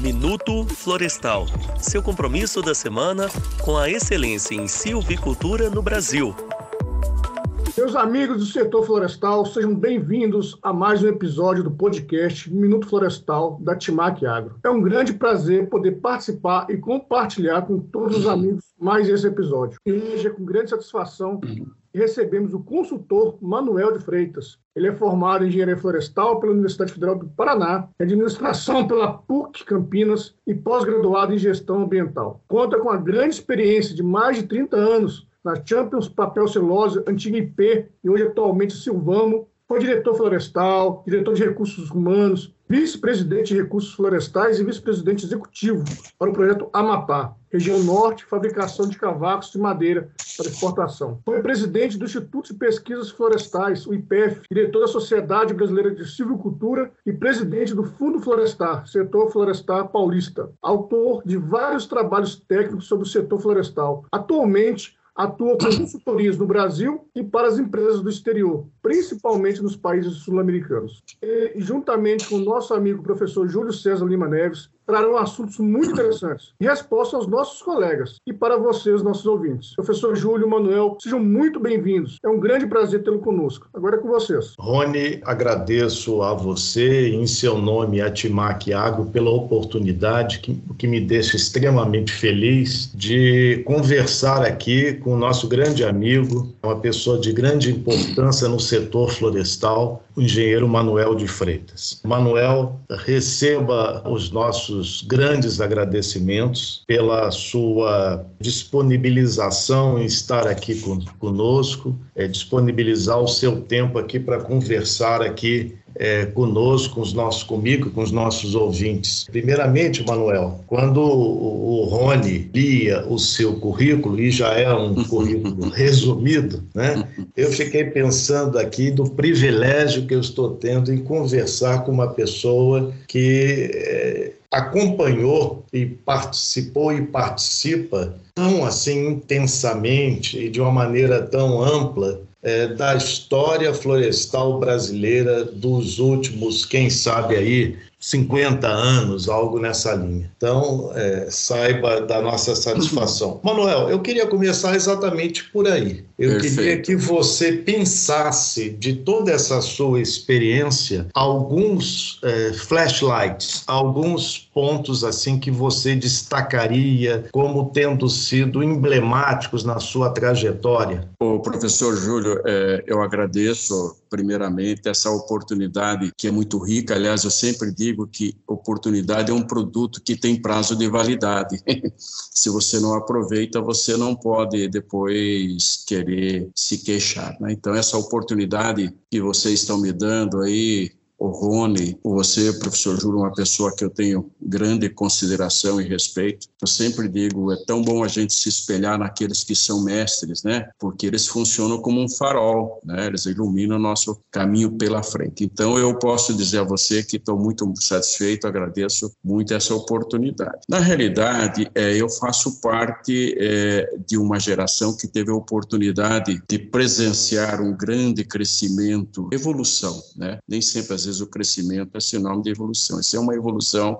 Minuto Florestal. Seu compromisso da semana com a excelência em silvicultura no Brasil. Meus amigos do setor florestal, sejam bem-vindos a mais um episódio do podcast Minuto Florestal da Timac Agro. É um grande prazer poder participar e compartilhar com todos os amigos mais esse episódio. E hoje é com grande satisfação recebemos o consultor Manuel de Freitas. Ele é formado em engenharia florestal pela Universidade Federal do Paraná, administração pela PUC Campinas e pós-graduado em gestão ambiental. Conta com a grande experiência de mais de 30 anos na Champions Papel Celulose, antiga IP, e hoje atualmente Silvamo. Foi diretor florestal, diretor de recursos humanos, vice-presidente de recursos florestais e vice-presidente executivo para o projeto Amapá, região norte, fabricação de cavacos de madeira para exportação. Foi presidente do Instituto de Pesquisas Florestais, o IPF, diretor da Sociedade Brasileira de Silvicultura e presidente do Fundo Florestar, setor florestal paulista. Autor de vários trabalhos técnicos sobre o setor florestal. Atualmente, atua com consultorias no Brasil e para as empresas do exterior, principalmente nos países sul-americanos. E, juntamente com o nosso amigo professor Júlio César Lima Neves, trarão assuntos muito interessantes e respostas aos nossos colegas e para vocês, nossos ouvintes. Professor Júlio Manuel, sejam muito bem-vindos. É um grande prazer tê-lo conosco. Agora é com vocês. Rony, agradeço a você, em seu nome, a Timac Agro, pela oportunidade que, que me deixa extremamente feliz de conversar aqui com o nosso grande amigo, uma pessoa de grande importância no setor florestal, o engenheiro Manuel de Freitas. Manuel, receba os nossos grandes agradecimentos pela sua disponibilização em estar aqui conosco, é, disponibilizar o seu tempo aqui para conversar aqui é, conosco, com os nossos, comigo, com os nossos ouvintes. Primeiramente, Manuel, quando o, o Rony lia o seu currículo, e já é um currículo resumido, né? eu fiquei pensando aqui do privilégio que eu estou tendo em conversar com uma pessoa que é, acompanhou e participou e participa tão assim intensamente e de uma maneira tão ampla é, da história florestal brasileira dos últimos, quem sabe aí, 50 anos, algo nessa linha. Então, é, saiba da nossa satisfação. Manuel, eu queria começar exatamente por aí. Eu Perfeito. queria que você pensasse de toda essa sua experiência alguns é, flashlights, alguns pontos assim que você destacaria como tendo sido emblemáticos na sua trajetória. O professor Júlio, é, eu agradeço primeiramente essa oportunidade que é muito rica. Aliás, eu sempre digo que oportunidade é um produto que tem prazo de validade. Se você não aproveita, você não pode depois querer se queixar. Né? Então, essa oportunidade que vocês estão me dando aí o Rony, você, professor Júlio, uma pessoa que eu tenho grande consideração e respeito. Eu sempre digo, é tão bom a gente se espelhar naqueles que são mestres, né? Porque eles funcionam como um farol, né? Eles iluminam o nosso caminho pela frente. Então, eu posso dizer a você que estou muito satisfeito, agradeço muito essa oportunidade. Na realidade, é, eu faço parte é, de uma geração que teve a oportunidade de presenciar um grande crescimento, evolução, né? Nem sempre às vezes o crescimento é sinônimo de evolução. Isso é uma evolução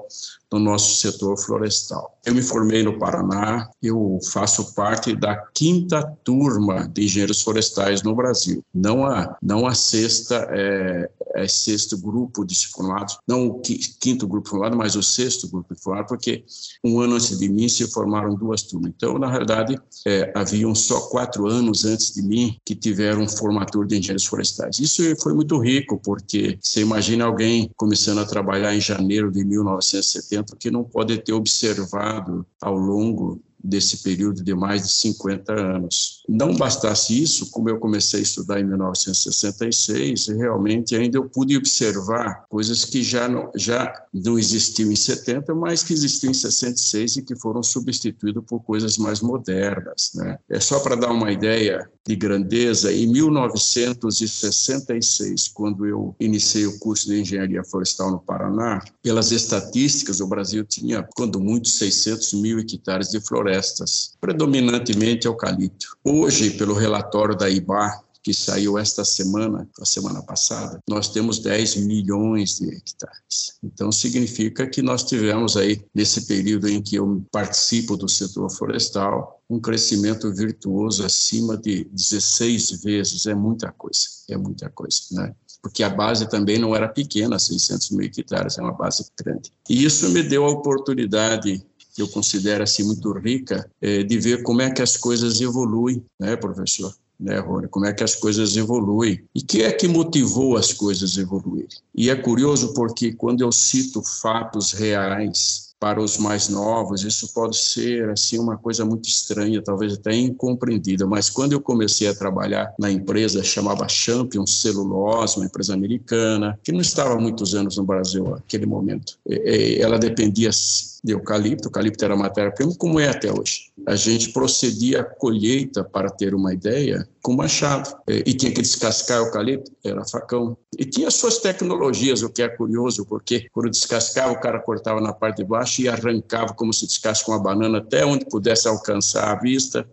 no nosso setor florestal. Eu me formei no Paraná, eu faço parte da quinta turma de engenheiros florestais no Brasil. Não a, não a sexta, é, é sexto grupo disciplinado, não o quinto grupo disciplinado, mas o sexto grupo disciplinado, porque um ano antes de mim se formaram duas turmas. Então, na realidade, é, haviam só quatro anos antes de mim que tiveram formatura de engenheiros florestais. Isso foi muito rico, porque você imagina alguém começando a trabalhar em janeiro de 1970, exemplo, que não pode ter observado ao longo desse período de mais de 50 anos. Não bastasse isso, como eu comecei a estudar em 1966, realmente ainda eu pude observar coisas que já não, já não existiam em 70, mas que existiam em 66 e que foram substituídas por coisas mais modernas. Né? É só para dar uma ideia de grandeza, em 1966, quando eu iniciei o curso de Engenharia Florestal no Paraná, pelas estatísticas, o Brasil tinha, quando muito, 600 mil hectares de floresta florestas, predominantemente eucalipto. Hoje, pelo relatório da IBA, que saiu esta semana, a semana passada, nós temos 10 milhões de hectares. Então, significa que nós tivemos aí, nesse período em que eu participo do setor florestal, um crescimento virtuoso acima de 16 vezes. É muita coisa, é muita coisa, né? Porque a base também não era pequena, 600 mil hectares, é uma base grande. E isso me deu a oportunidade que eu considero assim muito rica, é, de ver como é que as coisas evoluem, né, professor? Né, Rony? Como é que as coisas evoluem? E que é que motivou as coisas evoluírem? E é curioso porque quando eu cito fatos reais para os mais novos, isso pode ser assim uma coisa muito estranha, talvez até incompreendida, mas quando eu comecei a trabalhar na empresa chamava Champion Celulose, uma empresa americana, que não estava há muitos anos no Brasil naquele momento. Ela dependia de eucalipto, eucalipto era matéria-prima, como é até hoje. A gente procedia a colheita, para ter uma ideia, com machado. E tinha que descascar eucalipto, era facão. E tinha suas tecnologias, o que é curioso, porque quando descascava, o cara cortava na parte de baixo e arrancava como se descasca uma banana até onde pudesse alcançar a vista.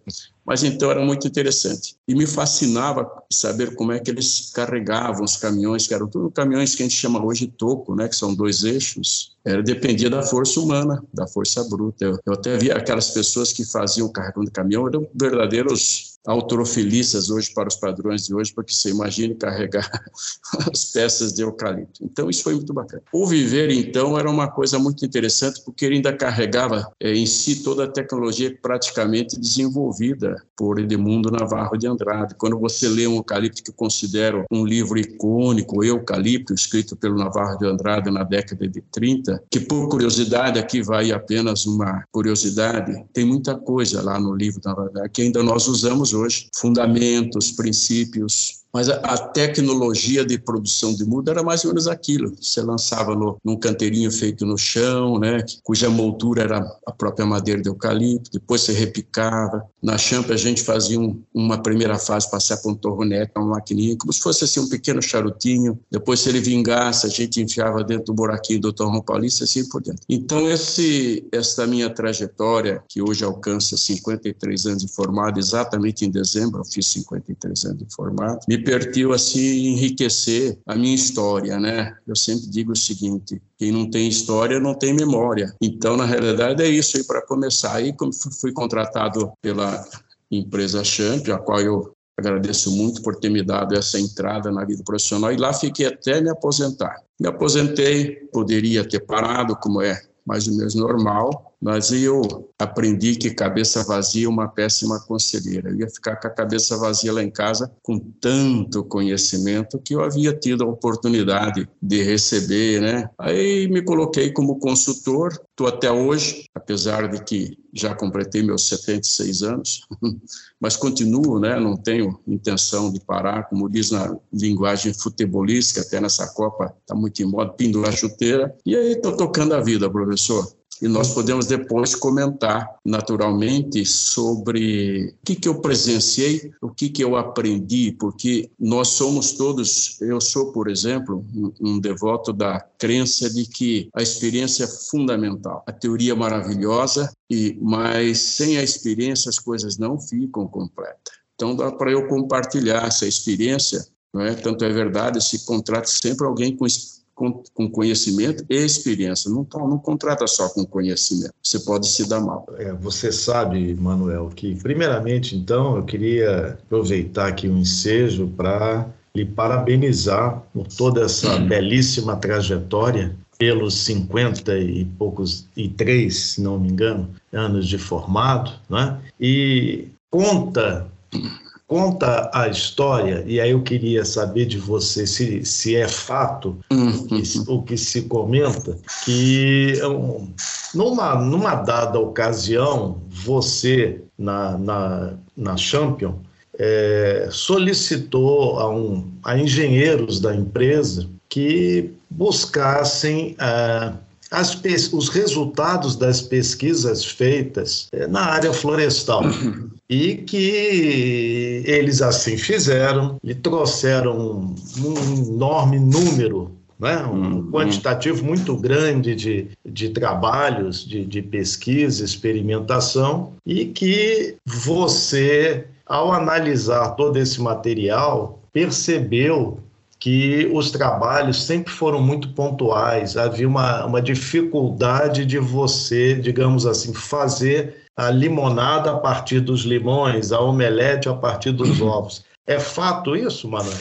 Mas então era muito interessante. E me fascinava saber como é que eles carregavam os caminhões, que eram tudo caminhões que a gente chama hoje toco, né, que são dois eixos. Era, dependia da força humana, da força bruta. Eu, eu até via aquelas pessoas que faziam carregando caminhão, eram verdadeiros autorofilistas hoje para os padrões de hoje, porque você imagine carregar as peças de eucalipto. Então, isso foi muito bacana. O viver, então, era uma coisa muito interessante, porque ele ainda carregava é, em si toda a tecnologia praticamente desenvolvida por Edmundo Navarro de Andrade. Quando você lê um eucalipto que considero um livro icônico, Eucalipto, escrito pelo Navarro de Andrade na década de 30, que por curiosidade, aqui vai apenas uma curiosidade, tem muita coisa lá no livro da Navarro que ainda nós usamos hoje, fundamentos, princípios, mas a, tecnologia de produção de muda era mais ou menos aquilo. Você lançava no, num canteirinho feito no chão, né, cuja moldura era a própria madeira de eucalipto, depois você repicava. Na champa a gente fazia um, uma primeira fase, passar por um torronete, uma maquininha, como se fosse assim um pequeno charutinho. Depois, se ele vingasse, a gente enfiava dentro do buraquinho do torrão paulista, assim por dentro. Então, esse, essa minha trajetória, que hoje alcança 53 anos de formado, exatamente em dezembro eu fiz 53 anos de formado, me permitiu assim enriquecer a minha história, né? Eu sempre digo o seguinte: quem não tem história não tem memória. Então, na realidade, é isso aí para começar. Aí fui contratado pela empresa Champ, a qual eu agradeço muito por ter me dado essa entrada na vida profissional e lá fiquei até me aposentar. Me aposentei, poderia ter parado, como é mais ou menos normal, mas eu aprendi que cabeça vazia é uma péssima conselheira. Eu ia ficar com a cabeça vazia lá em casa com tanto conhecimento que eu havia tido a oportunidade de receber, né? Aí me coloquei como consultor, estou até hoje, apesar de que já completei meus 76 anos, mas continuo, né? Não tenho intenção de parar, como diz na linguagem futebolística, até nessa Copa está muito em moda, pendurar chuteira. E aí estou tocando a vida, professor e nós podemos depois comentar naturalmente sobre o que, que eu presenciei, o que, que eu aprendi, porque nós somos todos, eu sou, por exemplo, um, um devoto da crença de que a experiência é fundamental. A teoria é maravilhosa, e mas sem a experiência as coisas não ficam completas. Então dá para eu compartilhar essa experiência, não é? Tanto é verdade, se contrata sempre alguém com com, com conhecimento e experiência. Não, não contrata só com conhecimento. Você pode se dar mal. É, você sabe, Manuel, que primeiramente, então, eu queria aproveitar aqui o um ensejo para lhe parabenizar por toda essa hum. belíssima trajetória pelos 50 e poucos e três, se não me engano, anos de formado, né? E conta conta a história, e aí eu queria saber de você se, se é fato o, que, o que se comenta, que numa, numa dada ocasião, você, na, na, na Champion, é, solicitou a, um, a engenheiros da empresa que buscassem é, as, os resultados das pesquisas feitas é, na área florestal. E que eles assim fizeram e trouxeram um, um enorme número né? um uhum. quantitativo muito grande de, de trabalhos, de, de pesquisa, experimentação, e que você ao analisar todo esse material, percebeu que os trabalhos sempre foram muito pontuais, havia uma, uma dificuldade de você, digamos assim, fazer a limonada a partir dos limões, a omelete a partir dos uhum. ovos. É fato isso, Manuel?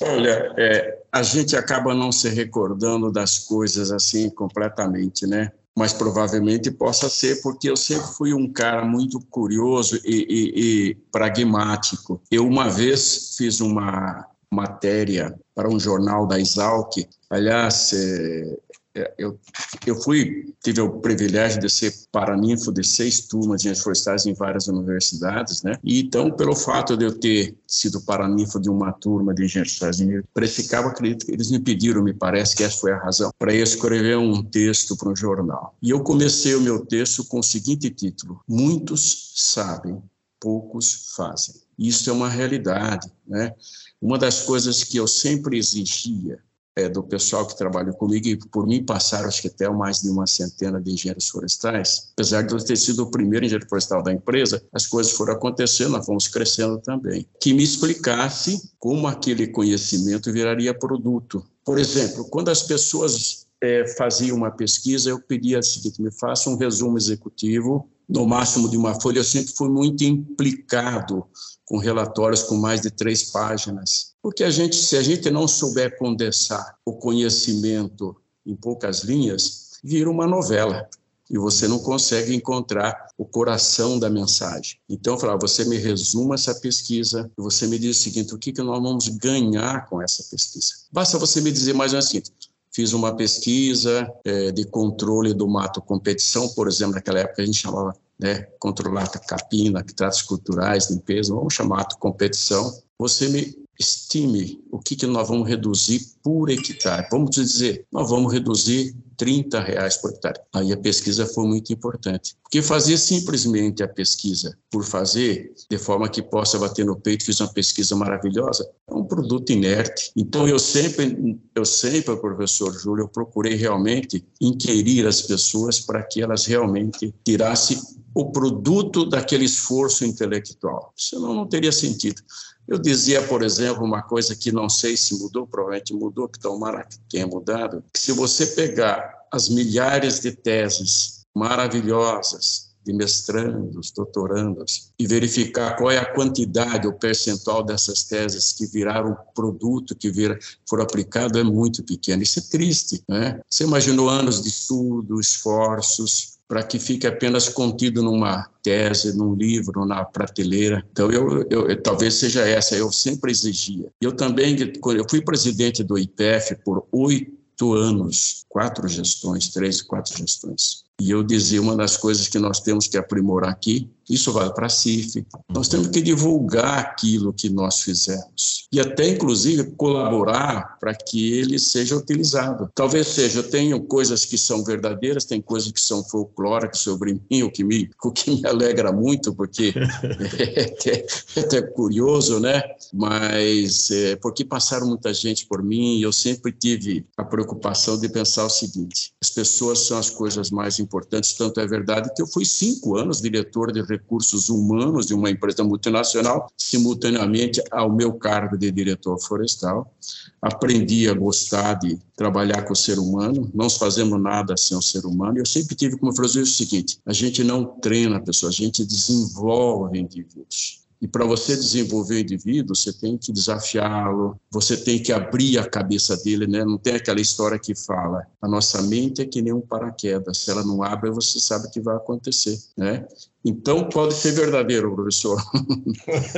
Olha, é, a gente acaba não se recordando das coisas assim completamente, né? Mas provavelmente possa ser porque eu sempre fui um cara muito curioso e, e, e pragmático. Eu uma vez fiz uma matéria para um jornal da Exalc. Aliás, é, é, eu, eu fui, tive o privilégio de ser paraninfo de seis turmas de florestais em várias universidades, né? E então, pelo fato de eu ter sido paraninfo de uma turma de engenheiros florestais, esse cabo, acredito que eles me pediram, me parece que essa foi a razão, para escrever um texto para um jornal. E eu comecei o meu texto com o seguinte título: Muitos sabem, poucos fazem. Isso é uma realidade, né? Uma das coisas que eu sempre exigia é, do pessoal que trabalha comigo, e por mim passaram acho que até mais de uma centena de engenheiros florestais, apesar de eu ter sido o primeiro engenheiro florestal da empresa, as coisas foram acontecendo, nós fomos crescendo também. Que me explicasse como aquele conhecimento viraria produto. Por exemplo, quando as pessoas é, faziam uma pesquisa, eu pedia o seguinte: me faça um resumo executivo, no máximo de uma folha. Eu sempre fui muito implicado com relatórios com mais de três páginas. Porque a gente, se a gente não souber condensar o conhecimento em poucas linhas, vira uma novela e você não consegue encontrar o coração da mensagem. Então, eu falava, você me resuma essa pesquisa você me diz o seguinte, o que, que nós vamos ganhar com essa pesquisa? Basta você me dizer mais ou menos seguinte, fiz uma pesquisa é, de controle do mato competição, por exemplo, naquela época a gente chamava né, controlar a capina, tratos culturais, limpeza, vamos chamar de competição, você me estime o que, que nós vamos reduzir por hectare. Vamos dizer, nós vamos reduzir 30 reais por hectare. Aí a pesquisa foi muito importante. Porque fazer simplesmente a pesquisa por fazer, de forma que possa bater no peito, fiz uma pesquisa maravilhosa, é um produto inerte. Então eu sempre, eu sempre, professor Júlio, eu procurei realmente inquirir as pessoas para que elas realmente tirassem o produto daquele esforço intelectual. Senão não teria sentido. Eu dizia, por exemplo, uma coisa que não sei se mudou, provavelmente mudou, que tomara que tenha mudado, que se você pegar as milhares de teses maravilhosas de mestrandos, doutorandos, e verificar qual é a quantidade, o percentual dessas teses que viraram produto, que vira, foram aplicado, é muito pequeno. Isso é triste, né? Você imaginou anos de estudo, esforços, para que fique apenas contido numa tese, num livro, na prateleira. Então, eu, eu, eu, talvez seja essa, eu sempre exigia. Eu também, eu fui presidente do IPF por oito anos, quatro gestões, três, quatro gestões. E eu dizia, uma das coisas que nós temos que aprimorar aqui, isso vale para a CIF, nós temos que divulgar aquilo que nós fizemos. E até, inclusive, colaborar para que ele seja utilizado. Talvez seja, eu tenho coisas que são verdadeiras, tem coisas que são folclóricas sobre mim, o que me, o que me alegra muito, porque é, é, é até curioso, né? Mas é, porque passaram muita gente por mim e eu sempre tive a preocupação de pensar o seguinte, as pessoas são as coisas mais importantes importantes. Tanto é verdade que eu fui cinco anos diretor de recursos humanos de uma empresa multinacional, simultaneamente ao meu cargo de diretor florestal. Aprendi a gostar de trabalhar com o ser humano, não fazemos nada sem o ser humano. Eu sempre tive como filosofia o seguinte: a gente não treina a pessoa, a gente desenvolve indivíduos. E para você desenvolver o indivíduo, você tem que desafiá-lo, você tem que abrir a cabeça dele, né? Não tem aquela história que fala, a nossa mente é que nem um paraquedas, se ela não abre, você sabe o que vai acontecer, né? Então, pode ser verdadeiro, professor.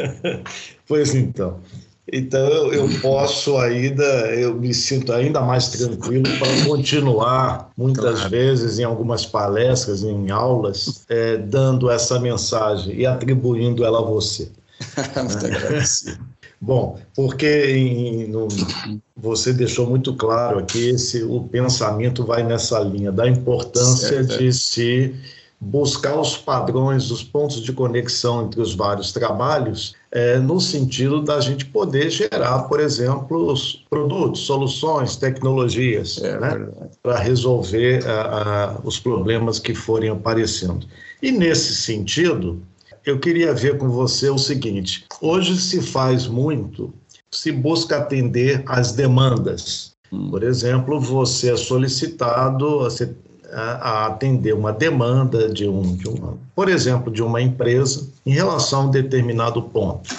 pois então. Então eu, posso ainda, eu me sinto ainda mais tranquilo para continuar, muitas claro. vezes em algumas palestras, em aulas, é, dando essa mensagem e atribuindo ela a você. Muito agradecido. Bom, porque em, no, você deixou muito claro aqui esse o pensamento vai nessa linha da importância certo. de se buscar os padrões, os pontos de conexão entre os vários trabalhos, é, no sentido da gente poder gerar, por exemplo, os produtos, soluções, tecnologias, é, né, para resolver a, a, os problemas que forem aparecendo. E nesse sentido, eu queria ver com você o seguinte: hoje se faz muito, se busca atender às demandas. Hum. Por exemplo, você é solicitado a, atender uma demanda de um, de uma, por exemplo, de uma empresa em relação a um determinado ponto.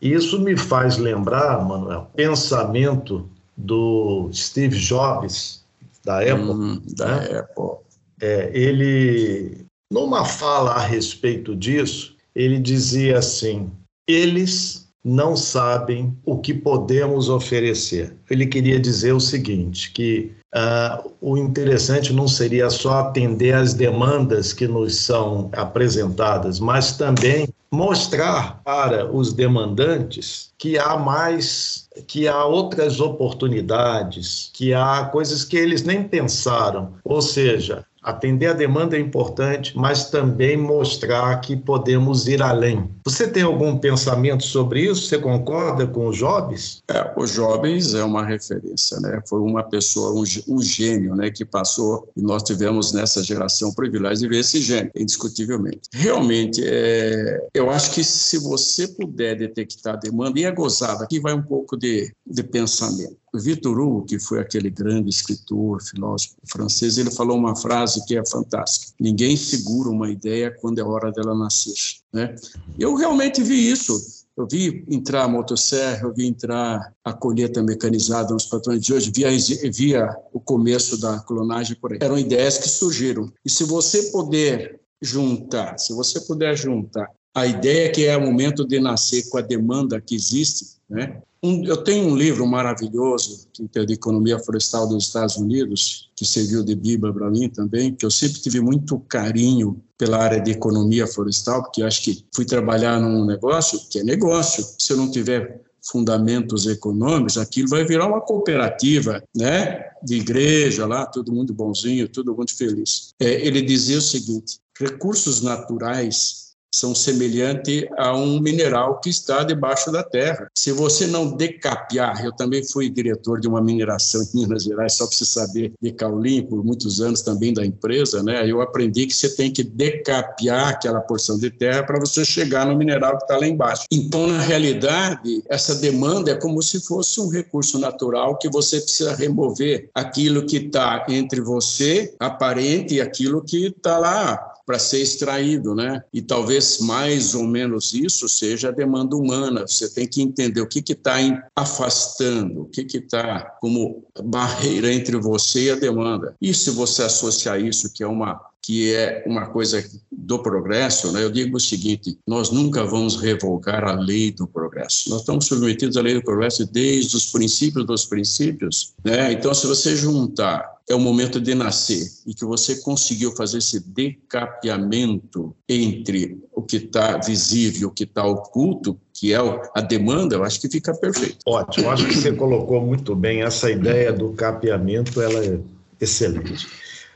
Isso me faz lembrar, Manuel, pensamento do Steve Jobs da Apple. Hum, da né? Apple. É, ele, numa fala a respeito disso, ele dizia assim: eles não sabem o que podemos oferecer. Ele queria dizer o seguinte, que uh, o interessante não seria só atender às demandas que nos são apresentadas, mas também mostrar para os demandantes que há mais, que há outras oportunidades, que há coisas que eles nem pensaram. Ou seja, Atender a demanda é importante, mas também mostrar que podemos ir além. Você tem algum pensamento sobre isso? Você concorda com o Jobs? É, o Jobs é uma referência, né? Foi uma pessoa, um, um gênio, né? Que passou e nós tivemos nessa geração o privilégio de ver esse gênio, indiscutivelmente. Realmente, é, eu acho que se você puder detectar a demanda, e é gozada, aqui vai um pouco de, de pensamento. Victor Hugo, que foi aquele grande escritor, filósofo francês, ele falou uma frase que é fantástica: ninguém segura uma ideia quando é hora dela nascer. Né? Eu realmente vi isso. Eu vi entrar a motosserra, eu vi entrar a colheita mecanizada nos patrões de hoje, via, via o começo da clonagem por aí. Eram ideias que surgiram. E se você puder juntar, se você puder juntar a ideia que é o momento de nascer com a demanda que existe, né? Um, eu tenho um livro maravilhoso, que é de Economia Florestal dos Estados Unidos, que serviu de Bíblia para mim também, que eu sempre tive muito carinho pela área de economia florestal, porque acho que fui trabalhar num negócio que é negócio. Se eu não tiver fundamentos econômicos, aquilo vai virar uma cooperativa, né? De igreja lá, todo mundo bonzinho, todo mundo feliz. É, ele dizia o seguinte: recursos naturais são semelhantes a um mineral que está debaixo da terra. Se você não decapiar, eu também fui diretor de uma mineração em Minas Gerais, só para você saber, de Caulim, por muitos anos também da empresa, né? Eu aprendi que você tem que decapiar aquela porção de terra para você chegar no mineral que está lá embaixo. Então, na realidade, essa demanda é como se fosse um recurso natural que você precisa remover aquilo que está entre você, aparente, e aquilo que está lá para ser extraído, né? E talvez mais ou menos isso seja a demanda humana. Você tem que entender o que está afastando, o que está como barreira entre você e a demanda. E se você associar isso, que é uma que é uma coisa do progresso, né? eu digo o seguinte: nós nunca vamos revogar a lei do progresso. Nós estamos submetidos à lei do progresso desde os princípios dos princípios. Né? Então, se você juntar é o momento de nascer e que você conseguiu fazer esse decapeamento entre o que está visível o que está oculto, que é a demanda, eu acho que fica perfeito. Ótimo, acho que você colocou muito bem essa ideia do capeamento, ela é excelente.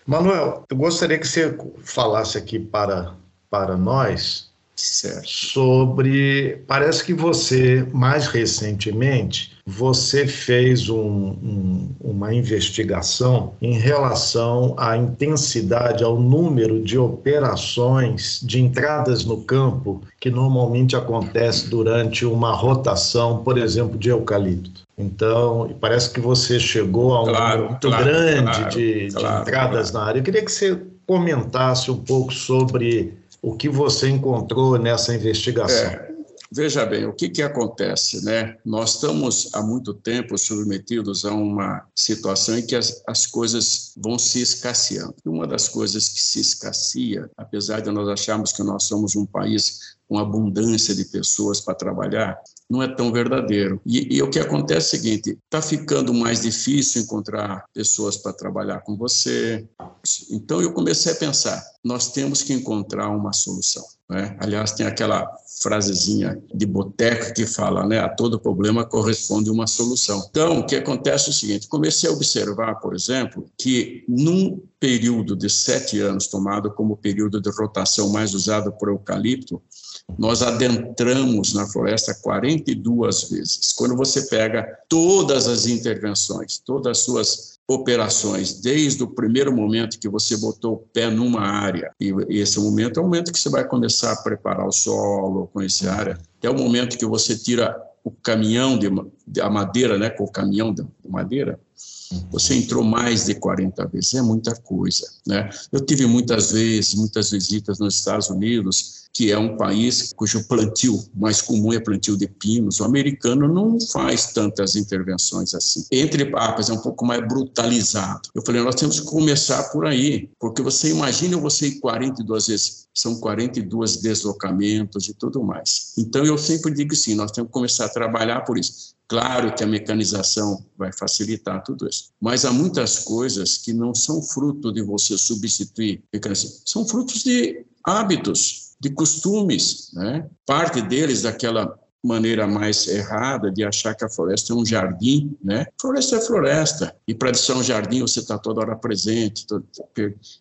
Manuel, eu gostaria que você falasse aqui para, para nós certo. sobre. Parece que você, mais recentemente, você fez um, um, uma investigação em relação à intensidade, ao número de operações de entradas no campo que normalmente acontece durante uma rotação, por exemplo, de eucalipto. Então, parece que você chegou a um claro, número muito claro, grande claro, de, de entradas na área. Eu queria que você comentasse um pouco sobre o que você encontrou nessa investigação. É, Veja bem, o que, que acontece, né? Nós estamos há muito tempo submetidos a uma situação em que as, as coisas vão se escasseando. Uma das coisas que se escasseia, apesar de nós acharmos que nós somos um país com abundância de pessoas para trabalhar, não é tão verdadeiro. E, e, o que acontece é o seguinte: está ficando mais difícil encontrar pessoas para trabalhar com você. Então eu comecei a pensar: nós temos que encontrar uma solução. Né? Aliás, tem aquela frasezinha de boteco que fala, né, a todo problema corresponde uma solução. Então, o que acontece é o seguinte, comecei a observar, por exemplo, que num período de sete anos, tomado como período de rotação mais usado por eucalipto, nós adentramos na floresta 42 vezes. Quando você pega todas as intervenções, todas as suas operações desde o primeiro momento que você botou o pé numa área, e esse momento é o momento que você vai começar a preparar o solo, conhecer a área, até o momento que você tira o caminhão de, a madeira, né, com o caminhão de madeira, você entrou mais de 40 vezes, é muita coisa, né? Eu tive muitas vezes, muitas visitas nos Estados Unidos, que é um país cujo plantio mais comum é plantio de pinos. O americano não faz tantas intervenções assim. Entre papas é um pouco mais brutalizado. Eu falei, nós temos que começar por aí, porque você imagina você ir 42 vezes, são 42 deslocamentos e tudo mais. Então eu sempre digo sim, nós temos que começar a trabalhar por isso. Claro que a mecanização vai facilitar tudo isso, mas há muitas coisas que não são fruto de você substituir, são frutos de hábitos de costumes, né? Parte deles daquela maneira mais errada de achar que a floresta é um jardim, né? Floresta é floresta e para ser um jardim você está toda hora presente.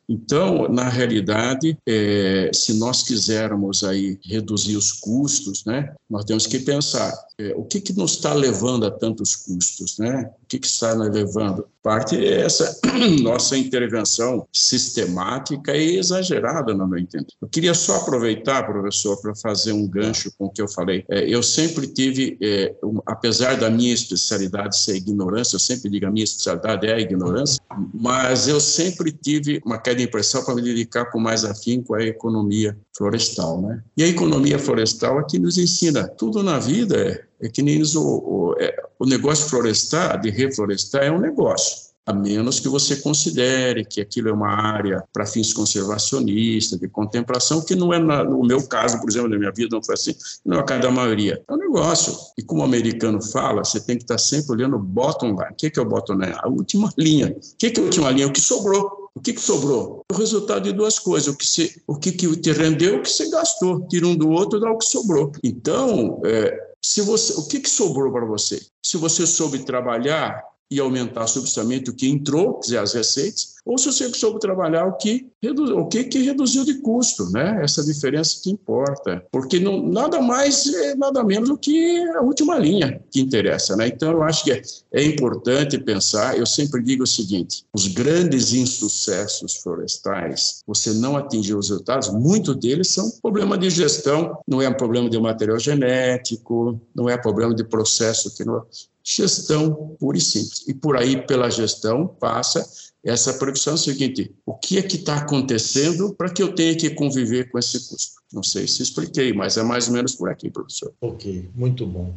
Então, na realidade, é, se nós quisermos aí reduzir os custos, né? Nós temos que pensar é, o que, que nos está levando a tantos custos, né? Que, que está nos levando? Parte é essa nossa intervenção sistemática e exagerada, no meu entender. Eu queria só aproveitar, professor, para fazer um gancho com o que eu falei. É, eu sempre tive, é, um, apesar da minha especialidade ser ignorância, eu sempre digo a minha especialidade é a ignorância, mas eu sempre tive uma queda de impressão para me dedicar com mais afinco à economia florestal, né? E a economia florestal aqui nos ensina tudo na vida é é que nem o, o, é, o negócio florestar, de reflorestar, é um negócio a menos que você considere que aquilo é uma área para fins conservacionistas, de contemplação, que não é na, no meu caso, por exemplo, na minha vida, não foi assim, não é a cada da maioria. É um negócio. E como o americano fala, você tem que estar sempre olhando o bottom line. O que é o bottom line? A última linha. O que é a última linha? O que sobrou. O que, que sobrou? O resultado de duas coisas. O que, se, o que, que te rendeu, o que você gastou. Tira um do outro, dá o que sobrou. Então, é, se você, o que, que sobrou para você? Se você soube trabalhar e aumentar substancialmente o que entrou, quer dizer, as receitas, ou se você soube trabalhar o que, o que, que reduziu de custo, né? Essa diferença que importa, porque não, nada mais é nada menos do que a última linha que interessa, né? Então eu acho que é, é importante pensar. Eu sempre digo o seguinte: os grandes insucessos florestais, você não atingiu os resultados, muitos deles são problema de gestão, não é um problema de material genético, não é problema de processo que não gestão pura e simples. E por aí, pela gestão, passa essa previsão é seguinte: o que é que está acontecendo para que eu tenha que conviver com esse custo? Não sei se expliquei, mas é mais ou menos por aqui, professor. Ok, muito bom.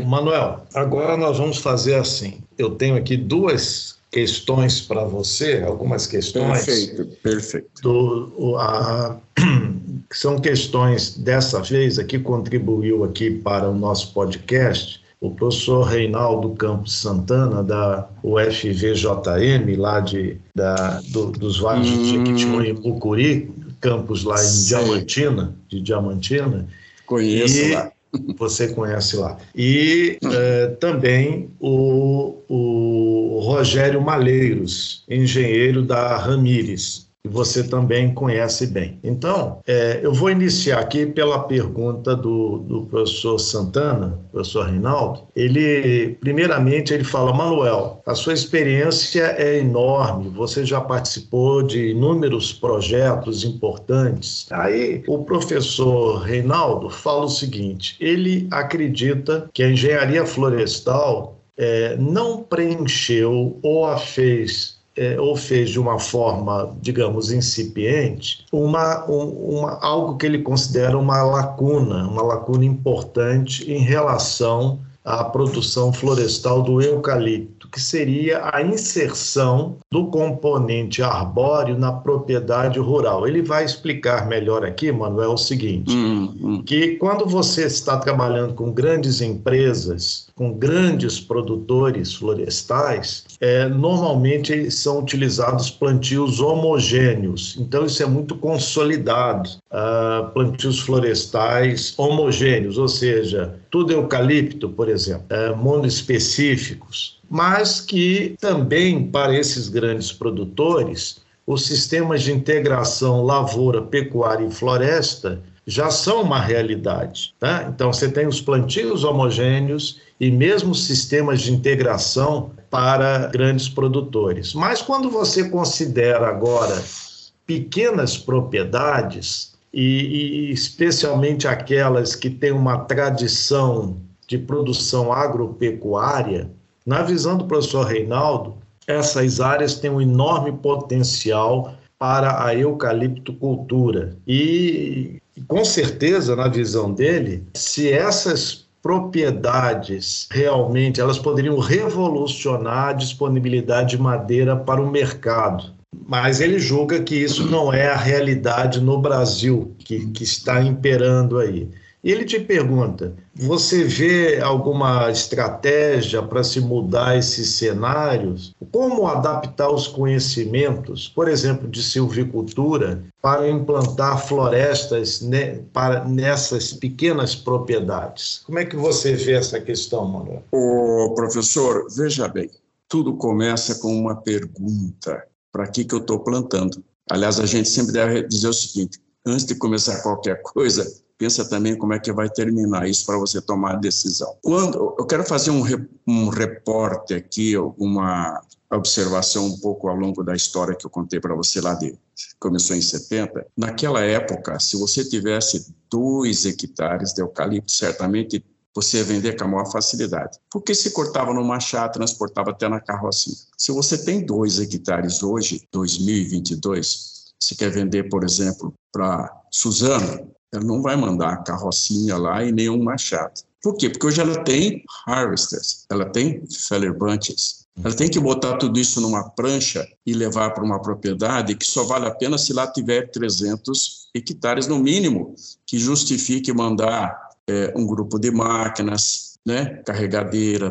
O, Manuel, agora nós vamos fazer assim. Eu tenho aqui duas questões para você, algumas questões. Perfeito, perfeito. Do, a, são questões dessa vez aqui contribuiu aqui para o nosso podcast o professor Reinaldo Campos Santana, da UFVJM, lá de, da, do, dos vales hum. de Jequitinhonha e Mucuri, campus lá em. Diamantina, de Diamantina. Conheço e, lá. Você conhece lá. E uh, também o, o Rogério Malheiros, engenheiro da Ramires, que você também conhece bem. Então, é, eu vou iniciar aqui pela pergunta do, do professor Santana, professor Reinaldo. Ele, primeiramente, ele fala, Manuel, a sua experiência é enorme, você já participou de inúmeros projetos importantes. Aí, o professor Reinaldo fala o seguinte, ele acredita que a engenharia florestal é, não preencheu ou a fez é, ou fez de uma forma, digamos, incipiente, uma, um, uma, algo que ele considera uma lacuna, uma lacuna importante em relação à produção florestal do eucalipto, que seria a inserção do componente arbóreo na propriedade rural. Ele vai explicar melhor aqui, Manuel, o seguinte: hum, hum. que quando você está trabalhando com grandes empresas, com grandes produtores florestais, é, normalmente são utilizados plantios homogêneos. Então, isso é muito consolidado. Uh, plantios florestais homogêneos, ou seja, tudo eucalipto, por exemplo, é, monoespecíficos, mas que também, para esses grandes produtores, os sistemas de integração lavoura, pecuária e floresta já são uma realidade. Tá? Então, você tem os plantios homogêneos e mesmo sistemas de integração para grandes produtores. Mas quando você considera agora pequenas propriedades, e, e especialmente aquelas que têm uma tradição de produção agropecuária, na visão do professor Reinaldo, essas áreas têm um enorme potencial para a eucaliptocultura. E, com certeza, na visão dele, se essas propriedades realmente elas poderiam revolucionar a disponibilidade de madeira para o mercado. Mas ele julga que isso não é a realidade no Brasil que, que está imperando aí. Ele te pergunta: você vê alguma estratégia para se mudar esses cenários? Como adaptar os conhecimentos, por exemplo, de silvicultura, para implantar florestas né, para, nessas pequenas propriedades? Como é que você vê essa questão, Manuel? O professor, veja bem, tudo começa com uma pergunta: para que, que eu estou plantando? Aliás, a gente sempre deve dizer o seguinte: antes de começar qualquer coisa, pensa também como é que vai terminar isso para você tomar a decisão. Quando eu quero fazer um, um reporte aqui, uma observação um pouco ao longo da história que eu contei para você lá de começou em 70. Naquela época, se você tivesse dois hectares de eucalipto, certamente você ia vender com a maior facilidade. Porque se cortava no machado, transportava até na carrocinha. Se você tem dois hectares hoje, 2022, se quer vender, por exemplo, para Suzano, ela não vai mandar carrocinha lá e nem um machado. Por quê? Porque hoje ela tem harvesters, ela tem feller bunches. Ela tem que botar tudo isso numa prancha e levar para uma propriedade que só vale a pena se lá tiver 300 hectares no mínimo, que justifique mandar é, um grupo de máquinas, né, carregadeira.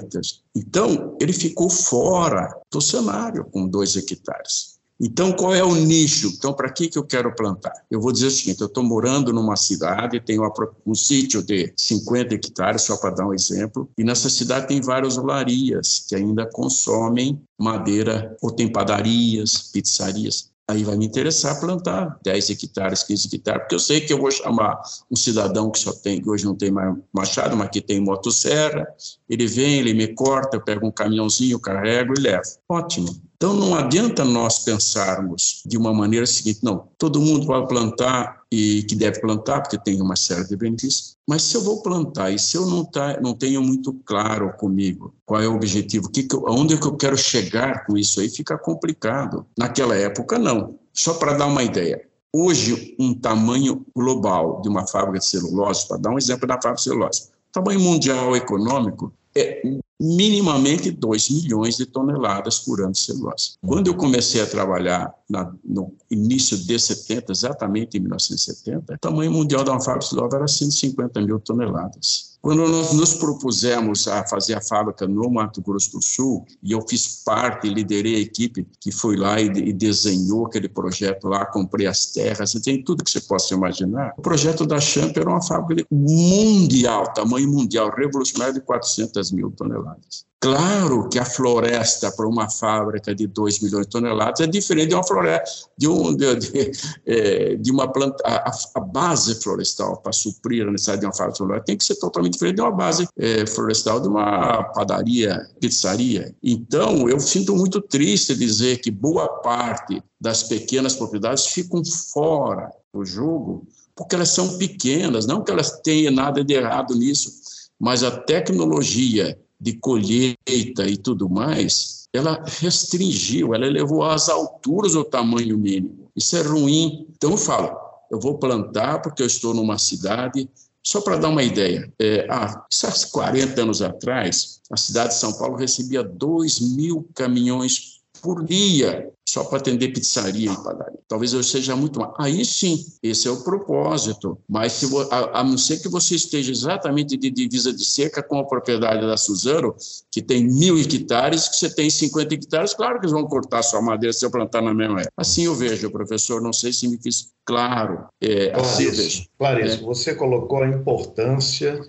Então, ele ficou fora do cenário com dois hectares. Então, qual é o nicho? Então, para que, que eu quero plantar? Eu vou dizer o seguinte: eu estou morando numa cidade, tenho um sítio de 50 hectares, só para dar um exemplo, e nessa cidade tem várias olarias que ainda consomem madeira, ou tem padarias, pizzarias aí vai me interessar plantar 10 hectares, 15 hectares, porque eu sei que eu vou chamar um cidadão que só tem, que hoje não tem mais machado, mas que tem motosserra, ele vem, ele me corta, eu pego um caminhãozinho, carrego e levo. Ótimo. Então não adianta nós pensarmos de uma maneira seguinte, não, todo mundo vai plantar e que deve plantar, porque tem uma série de benefícios, mas se eu vou plantar e se eu não, tá, não tenho muito claro comigo qual é o objetivo, que que eu, aonde é que eu quero chegar com isso aí, fica complicado. Naquela época, não. Só para dar uma ideia, hoje um tamanho global de uma fábrica de celulose, para dar um exemplo da fábrica de celulose, tamanho mundial econômico é minimamente 2 milhões de toneladas por ano de celulose. Quando eu comecei a trabalhar na, no início de 70, exatamente em 1970, o tamanho mundial da uma fábrica de era 150 mil toneladas. Quando nós nos propusemos a fazer a fábrica no Mato Grosso do Sul, e eu fiz parte, liderei a equipe que foi lá e, desenhou aquele projeto lá, comprei as terras, tem tudo que você possa imaginar. O projeto da Champ era uma fábrica mundial, tamanho mundial, revolucionário de 400 mil toneladas. Claro que a floresta para uma fábrica de 2 milhões de toneladas é diferente de uma floresta, de, um, de, de, é, de uma planta. A, a, base florestal para suprir a necessidade de uma fábrica florestal tem que ser totalmente diferente de uma base é, florestal de uma padaria, pizzaria. Então, eu sinto muito triste dizer que boa parte das pequenas propriedades ficam fora do jogo porque elas são pequenas, não que elas tenham nada de errado nisso, mas a tecnologia de colheita e tudo mais, ela restringiu, ela elevou às alturas o tamanho mínimo. Isso é ruim. Então eu falo, eu vou plantar porque eu estou numa cidade. Só para dar uma ideia, é, há 40 anos atrás, a cidade de São Paulo recebia 2 mil caminhões por dia só para atender pizzaria e padaria. Talvez eu seja muito mais. Aí sim, esse é o propósito. Mas se, a, a, não ser que você esteja exatamente de divisa de cerca com a propriedade da Suzano, que tem mil hectares, que você tem 50 hectares, claro que eles vão cortar sua madeira se eu plantar na mesma época. Assim eu vejo, professor, não sei se me fiz claro. É, assim eu vejo. Clarice, é. você colocou a importância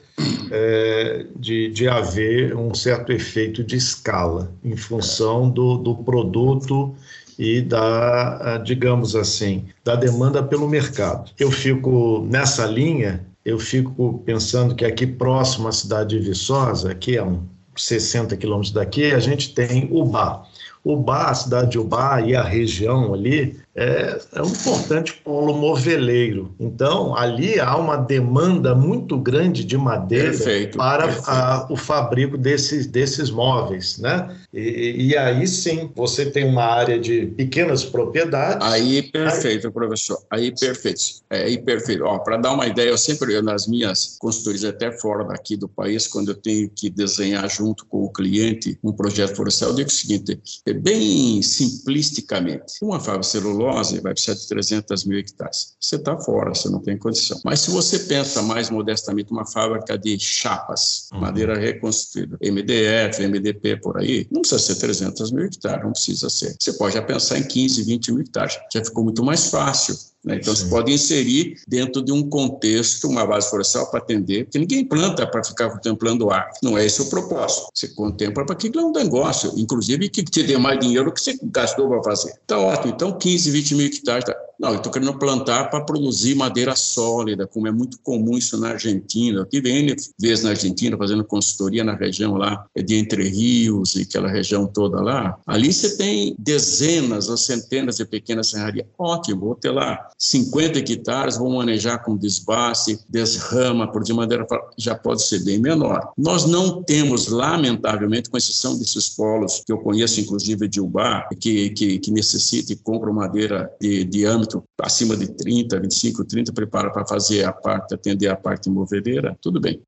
é, de, de haver um certo efeito de escala em função do, do produto e da, digamos assim, da demanda pelo mercado. Eu fico nessa linha, eu fico pensando que aqui próximo à cidade de Viçosa, que é um 60 quilômetros daqui, a gente tem Ubá. Ubá, a cidade de Ubá e a região ali, é, é, um importante polo moveleiro. Então, ali há uma demanda muito grande de madeira perfeito, para perfeito. A, o fabrico desses, desses móveis, né? E, e, aí sim, você tem uma área de pequenas propriedades. Aí, perfeito, aí... professor. Aí, perfeito. É, aí, perfeito. Para dar uma ideia, eu sempre, nas minhas consultorias, até fora daqui do país, quando eu tenho que desenhar junto com o cliente um projeto florestal, eu digo o seguinte, é bem simplisticamente, uma fábrica celular celulose vai precisar de 300 mil hectares. Você está fora, você não tem condição. Mas se você pensa mais modestamente uma fábrica de chapas, uhum. madeira reconstruída, MDF, MDP por aí, não precisa ser 300 mil hectares, não precisa ser. Você pode já pensar em 15, 20 mil hectares. Já ficou muito mais fácil né? Então, Sim. você pode inserir dentro de um contexto uma base florestal para atender, porque ninguém planta para ficar contemplando o ar. Não é esse o propósito. Você contempla para aquilo é um negócio, inclusive que te dê mais dinheiro que você gastou para fazer. Tá ótimo. Então, 15, 20 mil hectares. Tá. Não, eu estou querendo plantar para produzir madeira sólida, como é muito comum isso na Argentina. Eu tive N vezes na Argentina fazendo consultoria na região lá de Entre Rios e aquela região toda lá. Ali você tem dezenas ou centenas de pequenas serrarias. Ótimo, vou ter lá 50 hectares, vou manejar com desbaste, desrama, de madeira já pode ser bem menor. Nós não temos, lamentavelmente, com exceção desses polos que eu conheço, inclusive de Ubá, que, que, que necessita e compra madeira de diâmetro acima de 30, 25, 30, prepara para fazer a parte, atender a parte moveleira, tudo bem.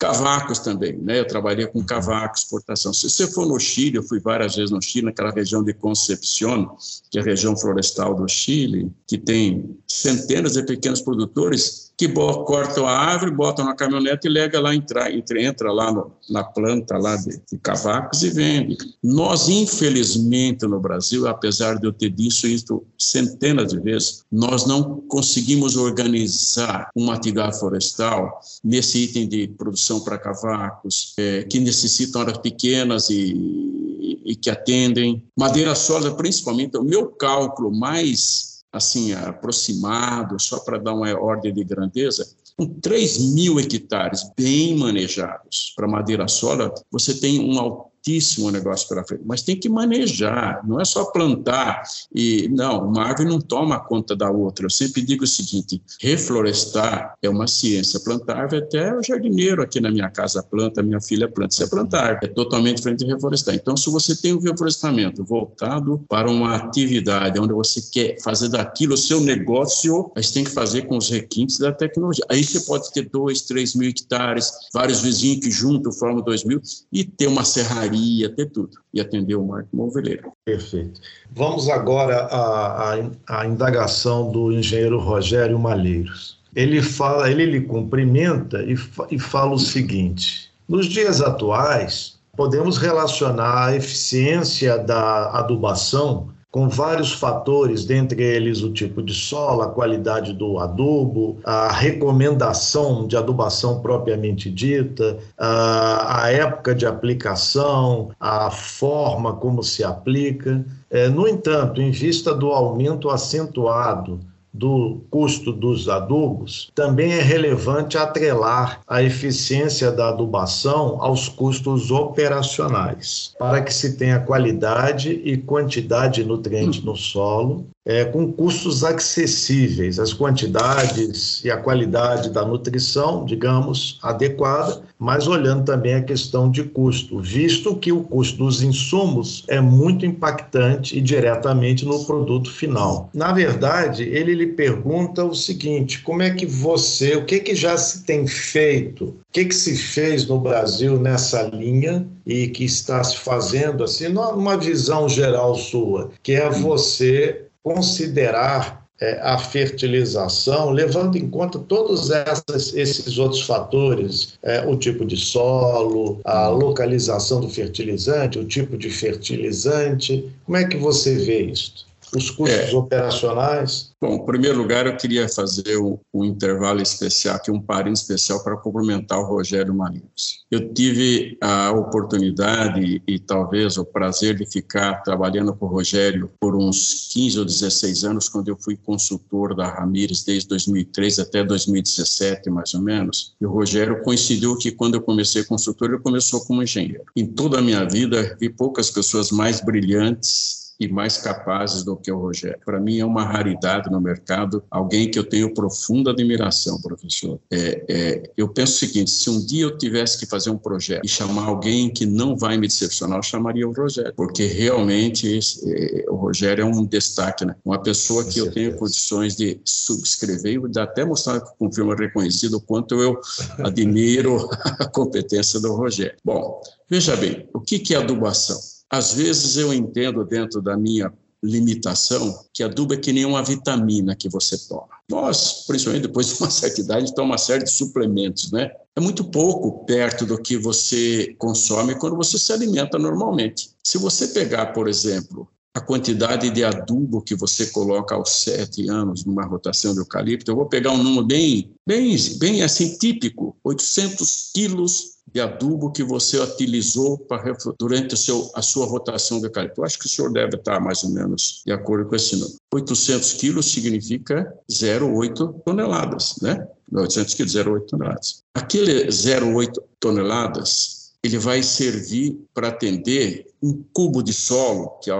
Cavacos também, né? Eu trabalhei com cavaco, exportação. Se você for no Chile, eu fui várias vezes no Chile, naquela região de Concepción, que é a região florestal do Chile, que tem centenas de pequenos produtores que cortam a árvore, botam na caminhonete e lega lá, entra, entra, lá no, na planta lá de, de, cavacos e vende. Nós, infelizmente, no Brasil, apesar de eu ter dito isso centenas de vezes, nós não conseguimos organizar uma atividade florestal nesse item de produção para cavacos, é, que necessitam áreas pequenas e, e que atendem. Madeira sólida, principalmente, o meu cálculo mais assim, aproximado, só para dar uma ordem de grandeza, com 3 mil hectares bem manejados para madeira sólida, você tem um altíssimo negócio pela frente, mas tem que manejar, não é só plantar e não, uma árvore não toma conta da outra. Eu sempre digo o seguinte: reflorestar é uma ciência, plantar árvore até o jardineiro aqui na minha casa planta, minha filha planta, você é plantar, é totalmente diferente de reflorestar. Então, se você tem um reflorestamento voltado para uma atividade onde você quer fazer daquilo o seu negócio, você tem que fazer com os requintes da tecnologia. Aí você pode ter dois, três mil hectares, vários vizinhos que juntam formam dois mil e ter uma serraria faria, ter tudo, e atender o Marco Moveleiro. Perfeito. Vamos agora à, à, à indagação do engenheiro Rogério Malheiros. Ele fala, ele lhe cumprimenta e, e fala o seguinte: nos dias atuais, podemos relacionar a eficiência da adubação com vários fatores, dentre eles o tipo de solo, a qualidade do adubo, a recomendação de adubação propriamente dita, a, época de aplicação, a forma como se aplica. É, no entanto, em vista do aumento acentuado do custo dos adubos, também é relevante atrelar a eficiência da adubação aos custos operacionais, para que se tenha qualidade e quantidade de nutrientes no solo é, com custos acessíveis, as quantidades e a qualidade da nutrição, digamos, adequada, mas olhando também a questão de custo, visto que o custo dos insumos é muito impactante e diretamente no produto final. Na verdade, ele lhe pergunta o seguinte: como é que você, o que, que já se tem feito, o que, que se fez no Brasil nessa linha e que está se fazendo assim, numa visão geral sua, que é você considerar é, a fertilização, levando em conta todos essas, esses outros fatores, é, o tipo de solo, a localização do fertilizante, o tipo de fertilizante. Como é que você vê isso? Os custos é. operacionais? Bom, em primeiro lugar, eu queria fazer um, um intervalo especial, aqui um parênteses especial para cumprimentar o Rogério Marinhos. Eu tive a oportunidade e talvez o prazer de ficar trabalhando com o Rogério por uns 15 ou 16 anos, quando eu fui consultor da Ramires desde 2003 até 2017, mais ou menos. E o Rogério coincidiu que quando eu comecei consultor, ele começou como engenheiro. Em toda a minha vida, vi poucas pessoas mais brilhantes e mais capazes do que o Rogério. Para mim é uma raridade no mercado, alguém que eu tenho profunda admiração, professor. É, é, eu penso o seguinte: se um dia eu tivesse que fazer um projeto e chamar alguém que não vai me decepcionar, eu chamaria o Rogério, porque realmente é, o Rogério é um destaque, né? uma pessoa que eu tenho condições de subscrever e até mostrar com firma reconhecida o quanto eu admiro a competência do Rogério. Bom, veja bem, o que é adubação? Às vezes eu entendo dentro da minha limitação que adubo é que nem uma vitamina que você toma. Nós, principalmente depois de uma certa idade, toma uma série de suplementos, né? É muito pouco perto do que você consome quando você se alimenta normalmente. Se você pegar, por exemplo, a quantidade de adubo que você coloca aos sete anos numa rotação de eucalipto, eu vou pegar um número bem, bem, bem assim típico, 800 quilos de adubo que você utilizou para, durante seu, a sua rotação de eucalipto. Eu acho que o senhor deve estar mais ou menos de acordo com esse número. 800 quilos significa 0,8 toneladas, né? 800 quilos, 0,8 toneladas. Aquele 0,8 toneladas, ele vai servir para atender um cubo de solo, que é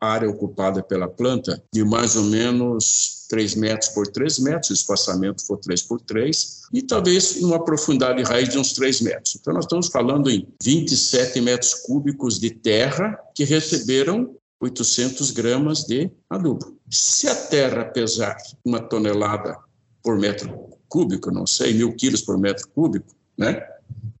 área ocupada pela planta, de mais ou menos 3 metros por 3 metros, o espaçamento for 3 por 3, e talvez uma profundidade de raiz de uns 3 metros. Então, nós estamos falando em 27 metros cúbicos de terra que receberam 800 gramas de adubo. Se a terra pesar uma tonelada por metro cúbico, não sei, mil quilos por metro cúbico, né?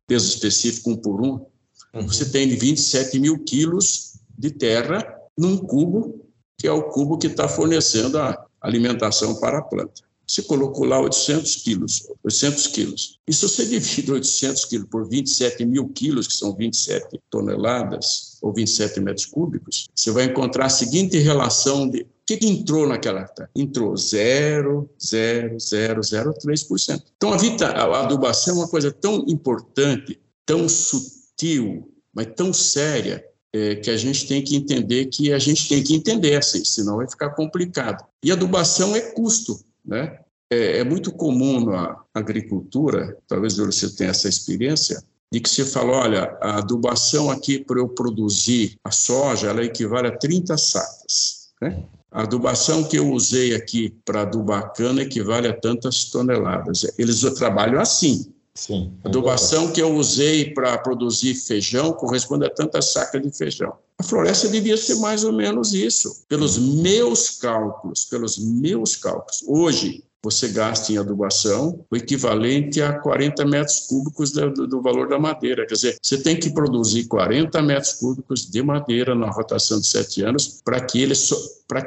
peso específico um por um, uhum. você tem 27 mil quilos de terra num cubo, que é o cubo que está fornecendo a alimentação para a planta. Você colocou lá 800 quilos, 800 quilos. E se você divide 800 quilos por 27 mil quilos, que são 27 toneladas, ou 27 metros cúbicos, você vai encontrar a seguinte relação de o que, que entrou naquela terra? Entrou 0,0003%. Então, a, vita, a adubação é uma coisa tão importante, tão sutil, mas tão séria, é, que a gente tem que entender que a gente tem que entender, assim, senão vai ficar complicado. E adubação é custo, né? É, é muito comum na agricultura, talvez você tenha essa experiência, de que se fala, olha, a adubação aqui para eu produzir a soja, ela equivale a 30 sacas, né? A adubação que eu usei aqui para adubar cana equivale a tantas toneladas. Eles trabalham assim. Sim. A adubação que eu usei para produzir feijão corresponde a tantas sacas de feijão. A floresta devia ser mais ou menos isso, pelos meus cálculos, pelos meus cálculos. Hoje, você gasta em adubação o equivalente a 40 metros cúbicos do, do, valor da madeira. Quer dizer, você tem que produzir 40 metros cúbicos de madeira na rotação de sete anos para que, ele so,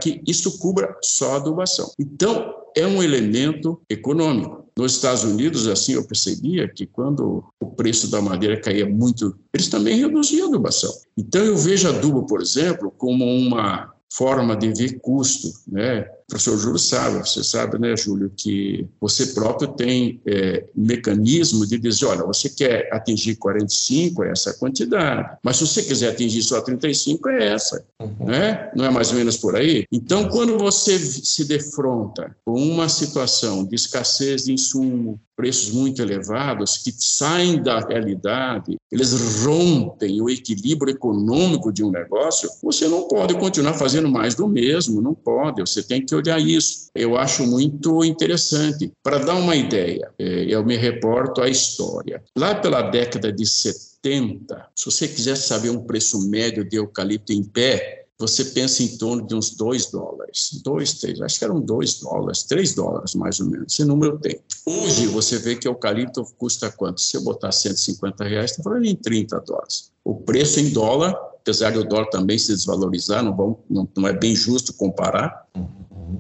que isso cubra só a adubação. Então, é um elemento econômico. Nos Estados Unidos, assim, eu percebia que quando o preço da madeira caía muito, eles também reduziam a adubação. Então, eu vejo adubo, por exemplo, como uma forma de ver custo, né? O professor Júlio sabe, você sabe, né, Júlio, que você próprio tem é, mecanismo de dizer, olha, você quer atingir 45, é essa quantidade, mas se você quiser atingir só 35, é essa, uhum. né? Não é mais ou menos por aí? Então, quando você se defronta com uma situação de escassez de insumo, preços muito elevados, que saem da realidade, eles rompem o equilíbrio econômico de um negócio, você não pode continuar fazendo mais do mesmo, não pode, você tem que olhar isso. Eu acho muito interessante. Para dar uma ideia, é, eu me reporto à história. Lá pela década de 70, se você quiser saber um preço médio de eucalipto em pé, você pensa em torno de uns 2 dólares. 2, 3, acho que eram 2 dólares, 3 dólares mais ou menos. Esse número tem. Hoje você vê que eucalipto custa quanto? Se eu botar 150 reais, está falando em 30 dólares. O preço em dólar, apesar do dólar também se desvalorizar, não, não, não é bem justo comparar.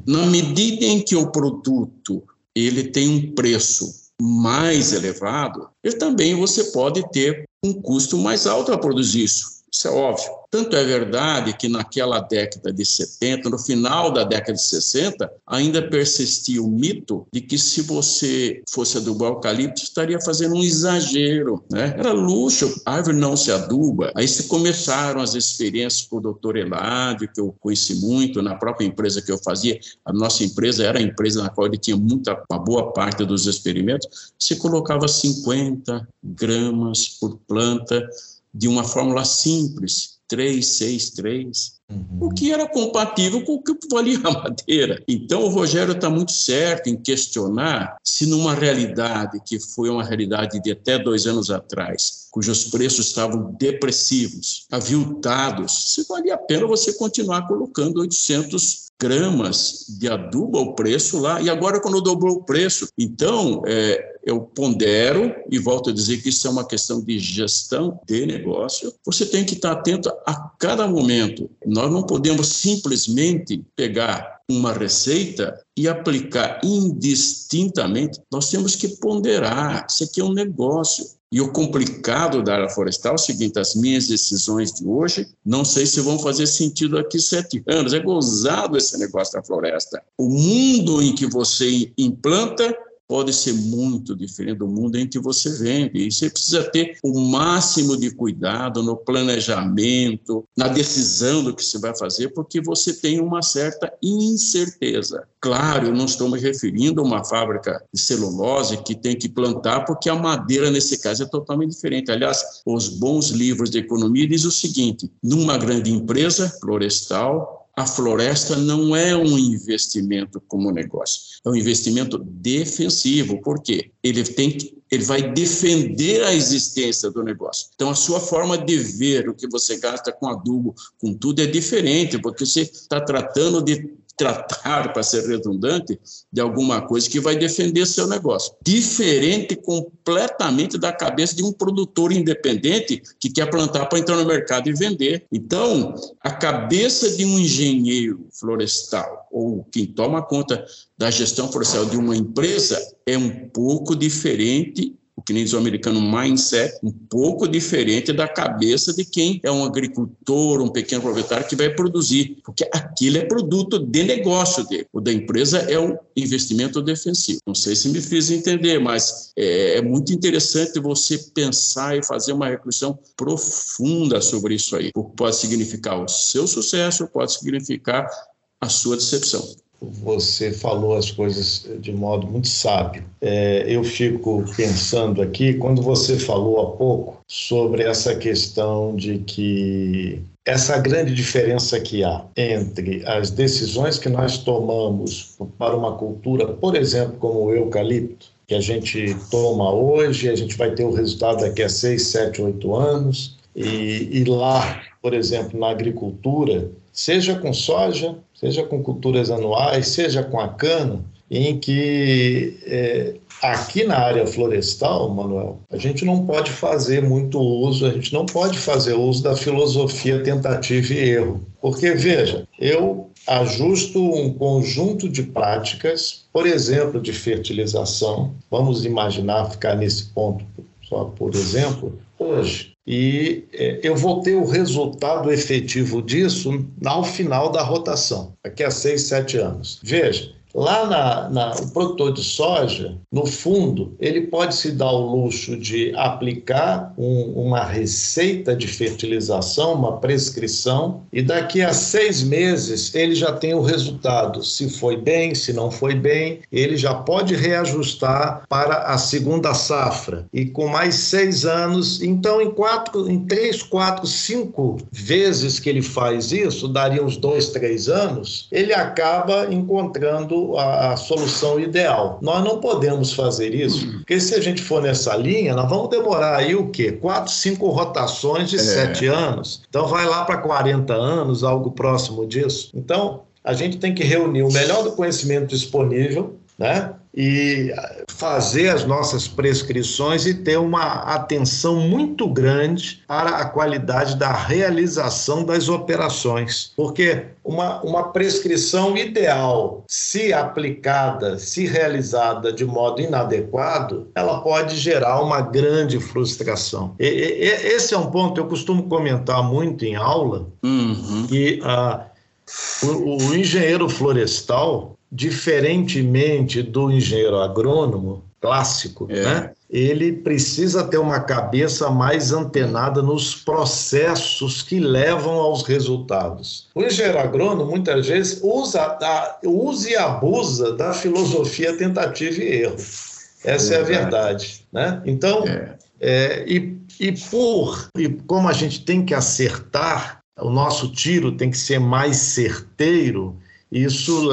Na medida em que o produto ele tem um preço mais elevado, ele também você pode ter um custo mais alto a produzir isso. Isso é óbvio. Tanto é verdade que naquela década de 70, no final da década de 60, ainda persistia o mito de que se você fosse adubar eucalipto, estaria fazendo um exagero. Né? Era luxo, a árvore não se aduba. Aí se começaram as experiências com o doutor Eladio, que eu conheci muito, na própria empresa que eu fazia. A nossa empresa era a empresa na qual ele tinha muita, uma boa parte dos experimentos. Se colocava 50 gramas por planta de uma fórmula simples, 3, 6, 3, uhum. o que era compatível com o que valia a madeira. Então, o Rogério está muito certo em questionar se, numa realidade que foi uma realidade de até dois anos atrás, cujos preços estavam depressivos, aviltados, se valia a pena você continuar colocando 800 gramas de adubo ao preço lá, e agora quando dobrou o preço. Então, é, eu pondero e volto a dizer que isso é uma questão de gestão de negócio. Você tem que estar atento a cada momento. Nós não podemos simplesmente pegar uma receita e aplicar indistintamente. Nós temos que ponderar. Isso aqui é um negócio. E o complicado da área florestal é o seguinte: as minhas decisões de hoje, não sei se vão fazer sentido aqui sete anos. É gozado esse negócio da floresta. O mundo em que você implanta pode ser muito diferente do mundo em que você vende. E você precisa ter o máximo de cuidado no planejamento, na decisão do que você vai fazer, porque você tem uma certa incerteza. Claro, eu não estou me referindo a uma fábrica de celulose que tem que plantar, porque a madeira, nesse caso, é totalmente diferente. Aliás, os bons livros de economia dizem o seguinte: numa grande empresa florestal, a floresta não é um investimento como negócio, é um investimento defensivo. Por quê? Ele tem ele vai defender a existência do negócio. Então, a sua forma de ver o que você gasta com adubo, com tudo, é diferente, porque você está tratando de tratar, para ser redundante, de alguma coisa que vai defender seu negócio. Diferente completamente da cabeça de um produtor independente que quer plantar para entrar no mercado e vender. Então, a cabeça de um engenheiro florestal ou quem toma conta da gestão florestal de uma empresa é um pouco diferente o que nem diz o americano mindset, um pouco diferente da cabeça de quem é um agricultor, um pequeno proprietário que vai produzir, porque aquilo é produto de negócio dele. O da empresa é um investimento defensivo. Não sei se me fiz entender, mas é, é muito interessante você pensar e fazer uma reflexão profunda sobre isso aí. O que pode significar o seu sucesso, pode significar a sua decepção você falou as coisas de modo muito sábio. É, eu fico pensando aqui, quando você falou há pouco sobre essa questão de que essa grande diferença que há entre as decisões que nós tomamos para uma cultura, por exemplo, como o eucalipto, que a gente toma hoje, a gente vai ter o resultado daqui a seis, sete, oito anos, e, e lá, por exemplo, na agricultura, seja com soja, seja com culturas anuais, seja com a cana, em que é, aqui na área florestal, Manuel, a gente não pode fazer muito uso, a gente não pode fazer uso da filosofia tentativa e erro. Porque, veja, eu ajusto um conjunto de práticas, por exemplo, de fertilização, vamos imaginar ficar nesse ponto só por exemplo, hoje e é, eu vou ter o resultado efetivo disso ao final da rotação, daqui a seis, sete anos. Veja, Lá na, na, o produtor de soja, no fundo, ele pode se dar o luxo de aplicar um, uma receita de fertilização, uma prescrição, e daqui a seis meses ele já tem o resultado. Se foi bem, se não foi bem, ele já pode reajustar para a segunda safra. E com mais seis anos, então em quatro, em três, quatro, cinco vezes que ele faz isso, daria uns dois, três anos, ele acaba encontrando a, a, solução ideal. Nós não podemos fazer isso, porque se a gente for nessa linha, nós vamos demorar aí o quê? Quatro, cinco rotações de é. sete anos. Então vai lá para 40 anos, algo próximo disso. Então, a gente tem que reunir o melhor do conhecimento disponível né? E fazer as nossas prescrições e ter uma atenção muito grande para a qualidade da realização das operações. Porque uma, uma prescrição ideal, se aplicada, se realizada de modo inadequado, ela pode gerar uma grande frustração. E, e, esse é um ponto que eu costumo comentar muito em aula, uhum. que ah, o, o engenheiro florestal diferentemente do engenheiro agrônomo clássico, é. né? ele precisa ter uma cabeça mais antenada nos processos que levam aos resultados. O engenheiro agrônomo, muitas vezes, usa, usa e abusa da filosofia tentativa e erro. Essa é, é a verdade. Né? Então, é. É, e, e por e como a gente tem que acertar, o nosso tiro tem que ser mais certeiro, isso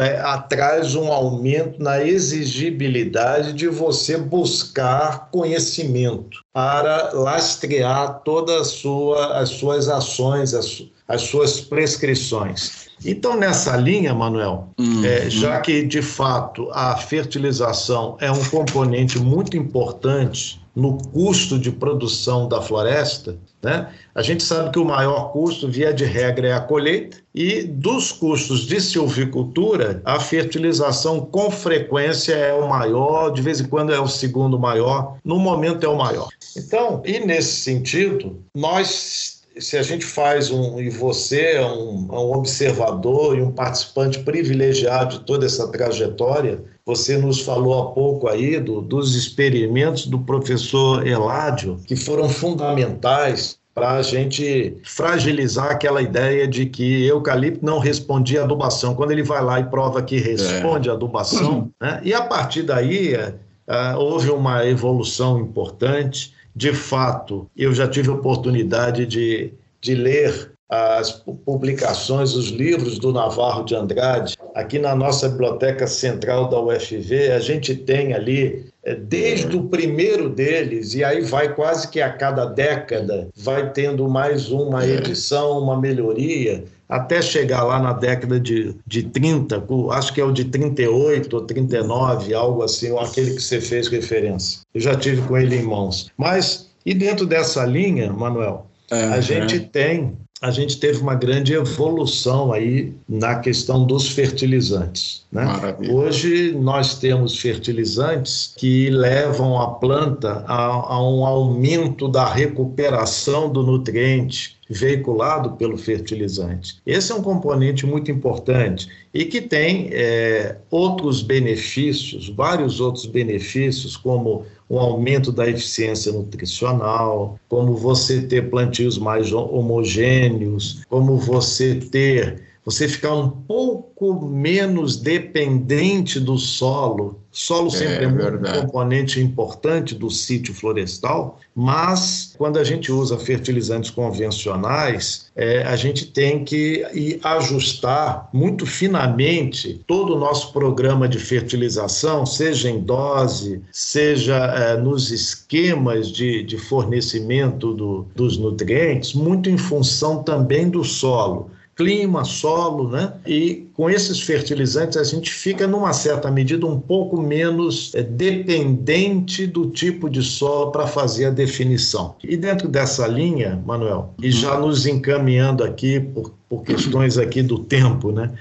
traz um aumento na exigibilidade de você buscar conhecimento para lastrear todas sua, as suas ações, as, as, suas prescrições. Então, nessa linha, Manuel, uhum. é, já que de fato a fertilização é um componente muito importante no custo de produção da floresta, né? A gente sabe que o maior custo, via de regra, é a colheita, e dos custos de silvicultura, a fertilização com frequência é o maior, de vez em quando é o segundo maior, no momento é o maior. Então, e nesse sentido, nós se a gente faz um, e você é um, é um, observador e um participante privilegiado de toda essa trajetória, você nos falou há pouco aí do, dos experimentos do professor Eládio, que foram fundamentais para a gente fragilizar aquela ideia de que eucalipto não respondia à adubação. Quando ele vai lá e prova que responde é. à adubação, né? e a partir daí uh, houve uma evolução importante de fato, eu já tive oportunidade de, de ler as publicações, os livros do Navarro de Andrade. Aqui na nossa biblioteca central da UFV, a gente tem ali, desde o primeiro deles, e aí vai quase que a cada década, vai tendo mais uma edição, uma melhoria, até chegar lá na década de, de 30, acho que é o de 38 ou 39, algo assim, aquele que você fez referência. Eu já tive com ele em mãos. Mas, e dentro dessa linha, Manuel, uhum. a gente tem a gente teve uma grande evolução aí na questão dos fertilizantes. Né? Hoje nós temos fertilizantes que levam a planta a, a um aumento da recuperação do nutriente veiculado pelo fertilizante. Esse é um componente muito importante e que tem é, outros benefícios, vários outros benefícios, como um aumento da eficiência nutricional, como você ter plantios mais homogêneos, como você ter você ficar um pouco menos dependente do solo. Solo sempre é, é um componente importante do sítio florestal, mas quando a gente usa fertilizantes convencionais, é, a gente tem que ajustar muito finamente todo o nosso programa de fertilização, seja em dose, seja é, nos esquemas de, de fornecimento do, dos nutrientes, muito em função também do solo clima, solo, né? E com esses fertilizantes a gente fica, numa certa medida, um pouco menos é, dependente do tipo de solo para fazer a definição. E dentro dessa linha, Manuel, e já nos encaminhando aqui por, por questões aqui do tempo, né?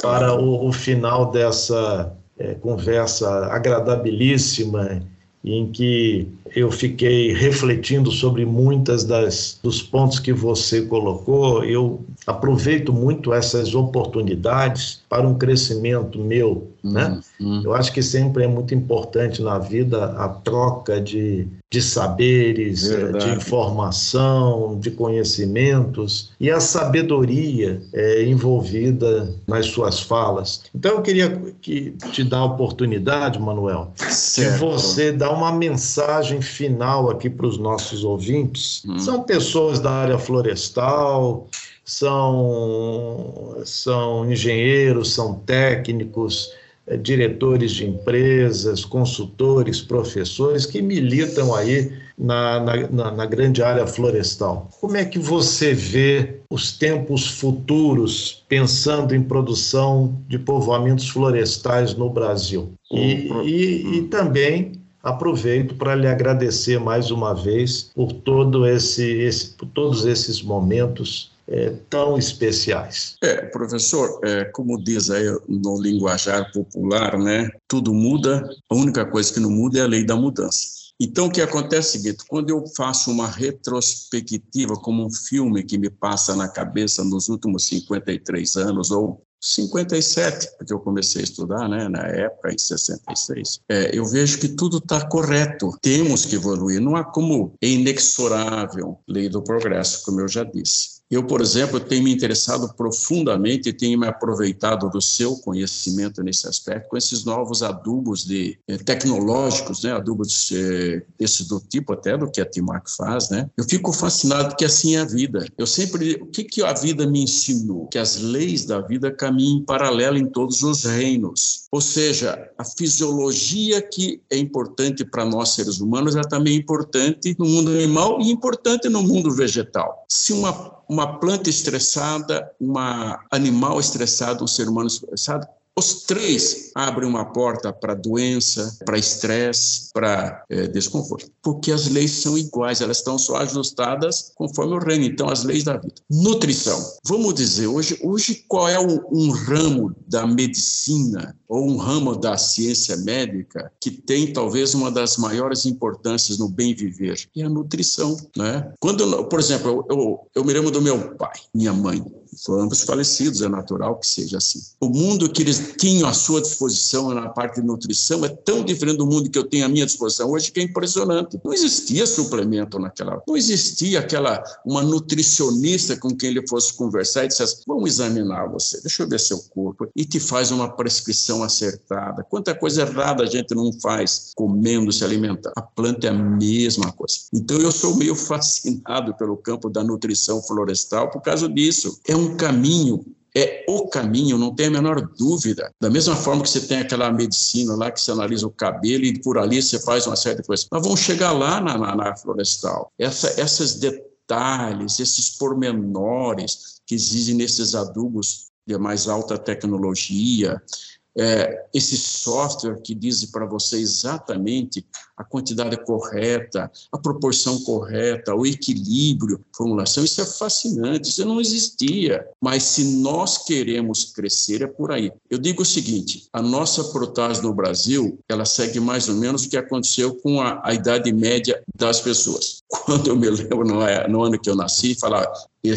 Para o, o final dessa é, conversa agradabilíssima em que eu fiquei refletindo sobre muitas das dos pontos que você colocou. Eu aproveito muito essas oportunidades para um crescimento meu, né? Uhum. Eu acho que sempre é muito importante na vida a troca de, de saberes, Verdade. de informação, de conhecimentos e a sabedoria é, envolvida nas suas falas. Então eu queria que te dar a oportunidade, Manuel, certo. de você dar uma mensagem final aqui para os nossos ouvintes. Hum. São pessoas da área florestal, são, são engenheiros, são técnicos, é, diretores de empresas, consultores, professores que militam aí na, na, na, grande área florestal. Como é que você vê os tempos futuros pensando em produção de povoamentos florestais no Brasil? E, e, e também aproveito para lhe agradecer mais uma vez por todo esse, esse por todos esses momentos é, tão especiais. É, professor, é, como diz aí no linguajar popular, né, tudo muda, a única coisa que não muda é a lei da mudança. Então, o que acontece é o seguinte: quando eu faço uma retrospectiva, como um filme que me passa na cabeça nos últimos 53 anos, ou 57, porque eu comecei a estudar, né, na época, em 66, é, eu vejo que tudo está correto. Temos que evoluir. Não há como, é inexorável lei do progresso, como eu já disse. Eu, por exemplo, tenho me interessado profundamente e tenho me aproveitado do seu conhecimento nesse aspecto com esses novos adubos de, eh, tecnológicos, né, adubos eh, desse do tipo até do que a Timac faz, né? Eu fico fascinado porque assim é a vida. Eu sempre, o que que a vida me ensinou? Que as leis da vida caminham em paralelo em todos os reinos. Ou seja, a fisiologia que é importante para nós seres humanos é também importante no mundo animal e importante no mundo vegetal. Se uma uma planta estressada, um animal estressado, um ser humano estressado, os três abrem uma porta para doença, para estresse, para é, desconforto, porque as leis são iguais, elas estão só ajustadas conforme o reino. Então, as leis da vida. Nutrição. Vamos dizer, hoje, hoje qual é um, um ramo da medicina ou um ramo da ciência médica que tem talvez uma das maiores importâncias no bem viver? É a nutrição, né? Quando, por exemplo, eu, eu, eu me lembro do meu pai, minha mãe foram ambos falecidos, é natural que seja assim. O mundo que eles tinham à sua disposição na parte de nutrição é tão diferente do mundo que eu tenho à minha disposição hoje que é impressionante. Não existia suplemento naquela, não existia aquela uma nutricionista com quem ele fosse conversar e dissesse: "Vamos examinar você, deixa eu ver seu corpo" e te faz uma prescrição acertada. Quanta coisa errada a gente não faz comendo, se alimentando. A planta é a mesma coisa. Então eu sou meio fascinado pelo campo da nutrição florestal por causa disso. É um um caminho, é o caminho, não tem a menor dúvida. Da mesma forma que você tem aquela medicina lá que você analisa o cabelo e por ali você faz uma série de coisas. Nós vamos chegar lá na, na, na florestal. Essa, esses detalhes, esses pormenores que existem nesses adubos de mais alta tecnologia, é, esse software que diz para você exatamente a quantidade correta, a proporção correta, o equilíbrio, formulação, isso é fascinante, isso não existia. Mas se nós queremos crescer, é por aí. Eu digo o seguinte, a nossa protase no Brasil, ela segue mais ou menos o que aconteceu com a, a idade média das pessoas. Quando eu me lembro, no, é, no ano que eu nasci, falar,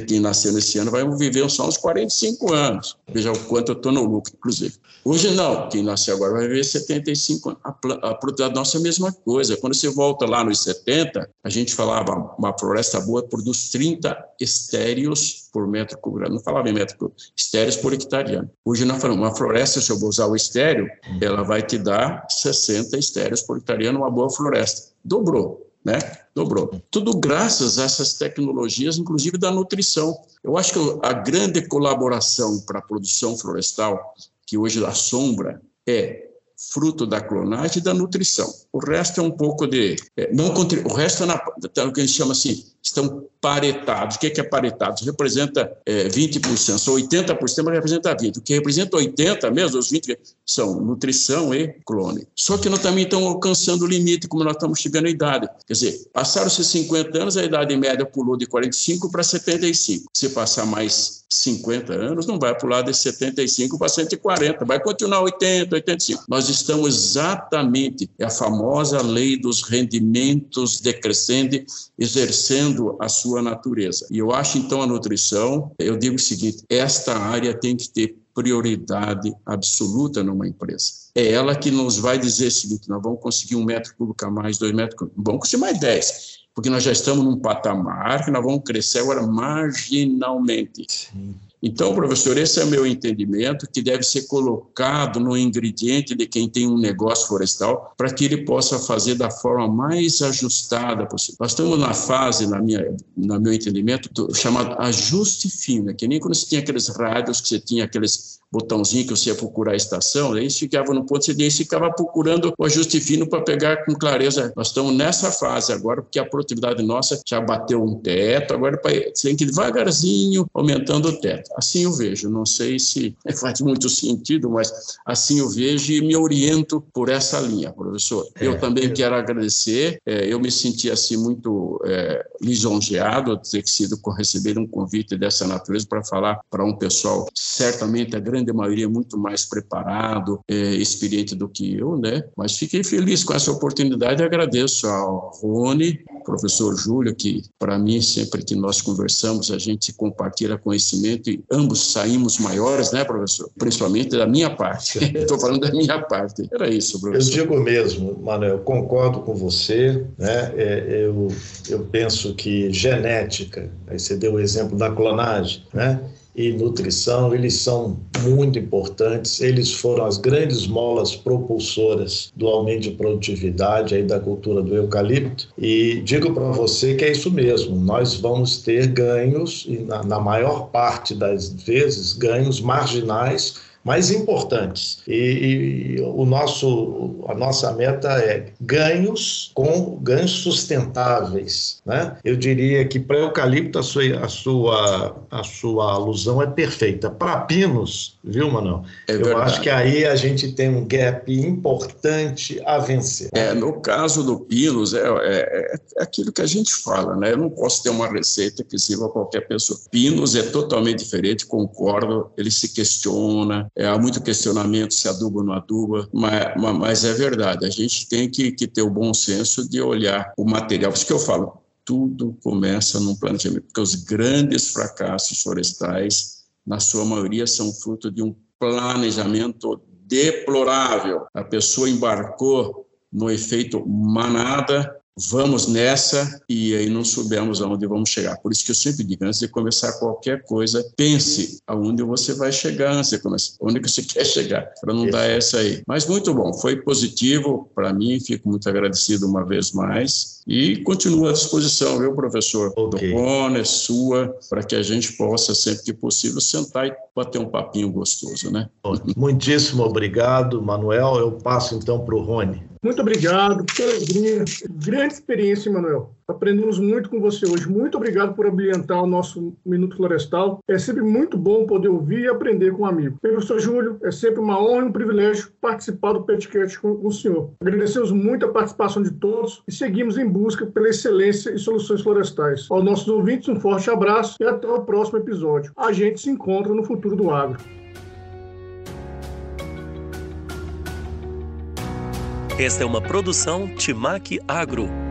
quem nasceu nesse ano vai viver só uns 45 anos. Veja o quanto eu estou no lucro, inclusive. Hoje não, quem nasceu agora vai viver 75 anos. A, a, é a mesma coisa. Quando você volta lá nos 70, a gente falava uma floresta boa produz 30 estéreos por metro cubo. Não falava em metro estéreos por hectare ano. Hoje nós falamos, uma floresta, se eu vou usar o estéreo, ela vai te dar 60 estéreos por hectare ano, uma boa floresta. Dobrou né? Dobrou. Tudo graças a essas tecnologias, inclusive da nutrição. Eu acho que a grande colaboração para a produção florestal, que hoje assombra, é fruto da clonagem e da nutrição. O resto é um pouco de. É, não, o resto é na, é o que a gente chama assim, estão paretados. O que é, é paretado? Representa é, 20%, são 80%, mas representa 20%. O que representa 80% mesmo, os 20% são nutrição e clone. Só que nós também estamos alcançando o limite, como nós estamos chegando à idade. Quer dizer, passaram-se 50 anos, a idade média pulou de 45 para 75. Se passar mais 50 anos, não vai pular de 75 para 140, vai continuar 80, 85. Nós estamos exatamente, é a famosa lei dos rendimentos decrescente, exercendo a sua natureza. E eu acho, então, a nutrição, eu digo o seguinte, esta área tem que ter prioridade absoluta numa empresa. É ela que nos vai dizer o seguinte, nós vamos conseguir um metro cúbico a mais, dois metros cúbicos, vamos conseguir mais dez porque nós já estamos num patamar que nós vamos crescer agora marginalmente. Sim. Então, professor, esse é o meu entendimento, que deve ser colocado no ingrediente de quem tem um negócio florestal, para que ele possa fazer da forma mais ajustada possível. Nós estamos na fase, na minha, no meu entendimento, do, chamado ajuste fino, que nem quando você tinha aqueles rádios, que você tinha aqueles botãozinho que você ia procurar a estação, aí ficava no ponto e ficava procurando o ajuste fino para pegar com clareza. Nós estamos nessa fase agora, porque a produtividade nossa já bateu um teto, agora tem que ir devagarzinho aumentando o teto. Assim eu vejo, não sei se faz muito sentido, mas assim eu vejo e me oriento por essa linha, professor. Eu é, também quero agradecer, é, eu me senti assim muito é, lisonjeado de ter sido receber um convite dessa natureza para falar para um pessoal, certamente a grande maioria muito mais preparado, é, experiente do que eu, né? Mas fiquei feliz com essa oportunidade e agradeço ao Rony, professor Júlio, que para mim, sempre que nós conversamos, a gente compartilha conhecimento e ambos saímos maiores, né, professor? Principalmente da minha parte. Estou falando da minha parte. Era isso, professor. Eu digo mesmo, Manuel, concordo com você, né? É, eu, eu penso que genética, aí você deu o exemplo da clonagem, né? E nutrição, eles são muito importantes, eles foram as grandes molas propulsoras do aumento de produtividade aí da cultura do eucalipto. E digo para você que é isso mesmo, nós vamos ter ganhos, na, na maior parte das vezes, ganhos marginais mais importantes. E, e, o nosso, a nossa meta é ganhos com ganhos sustentáveis. Né? Eu diria que para eucalipto a sua, a, sua, a sua alusão é perfeita. Para pinos, viu, Manuel? É Eu acho que aí a gente tem um gap importante a vencer. É, no caso do pinos, é, é, é aquilo que a gente fala, né? Eu não posso ter uma receita que sirva a qualquer pessoa. Pinos é totalmente diferente, concordo, ele se questiona, é, há muito questionamento se aduba ou não aduba, mas, mas é verdade, a gente tem que, que ter o bom senso de olhar o material. Por isso que eu falo, tudo começa num planejamento, porque os grandes fracassos florestais, na sua maioria, são fruto de um planejamento deplorável. A pessoa embarcou no efeito manada vamos nessa e aí não soubemos aonde vamos chegar. Por isso que eu sempre digo, antes de começar qualquer coisa, pense aonde você vai chegar antes de começar, onde você quer chegar, para não dar essa aí. Mas muito bom, foi positivo para mim, fico muito agradecido uma vez mais e continuo à disposição, viu, professor? Okay. Do Rony, sua, para que a gente possa, sempre que possível, sentar e bater um papinho gostoso, né? Muitíssimo obrigado, Manuel. Eu passo então para o Rony. Muito obrigado, que alegria. Grande experiência, Manuel. Aprendemos muito com você hoje. Muito obrigado por ambientar o nosso Minuto Florestal. É sempre muito bom poder ouvir e aprender com um amigo. Professor Júlio, é sempre uma honra e um privilégio participar do podcast com, com o senhor. Agradecemos muito a participação de todos e seguimos em busca pela excelência e soluções florestais. Aos nossos ouvintes, um forte abraço e até o próximo episódio. A gente se encontra no futuro do agro. Esta é uma produção Timac Agro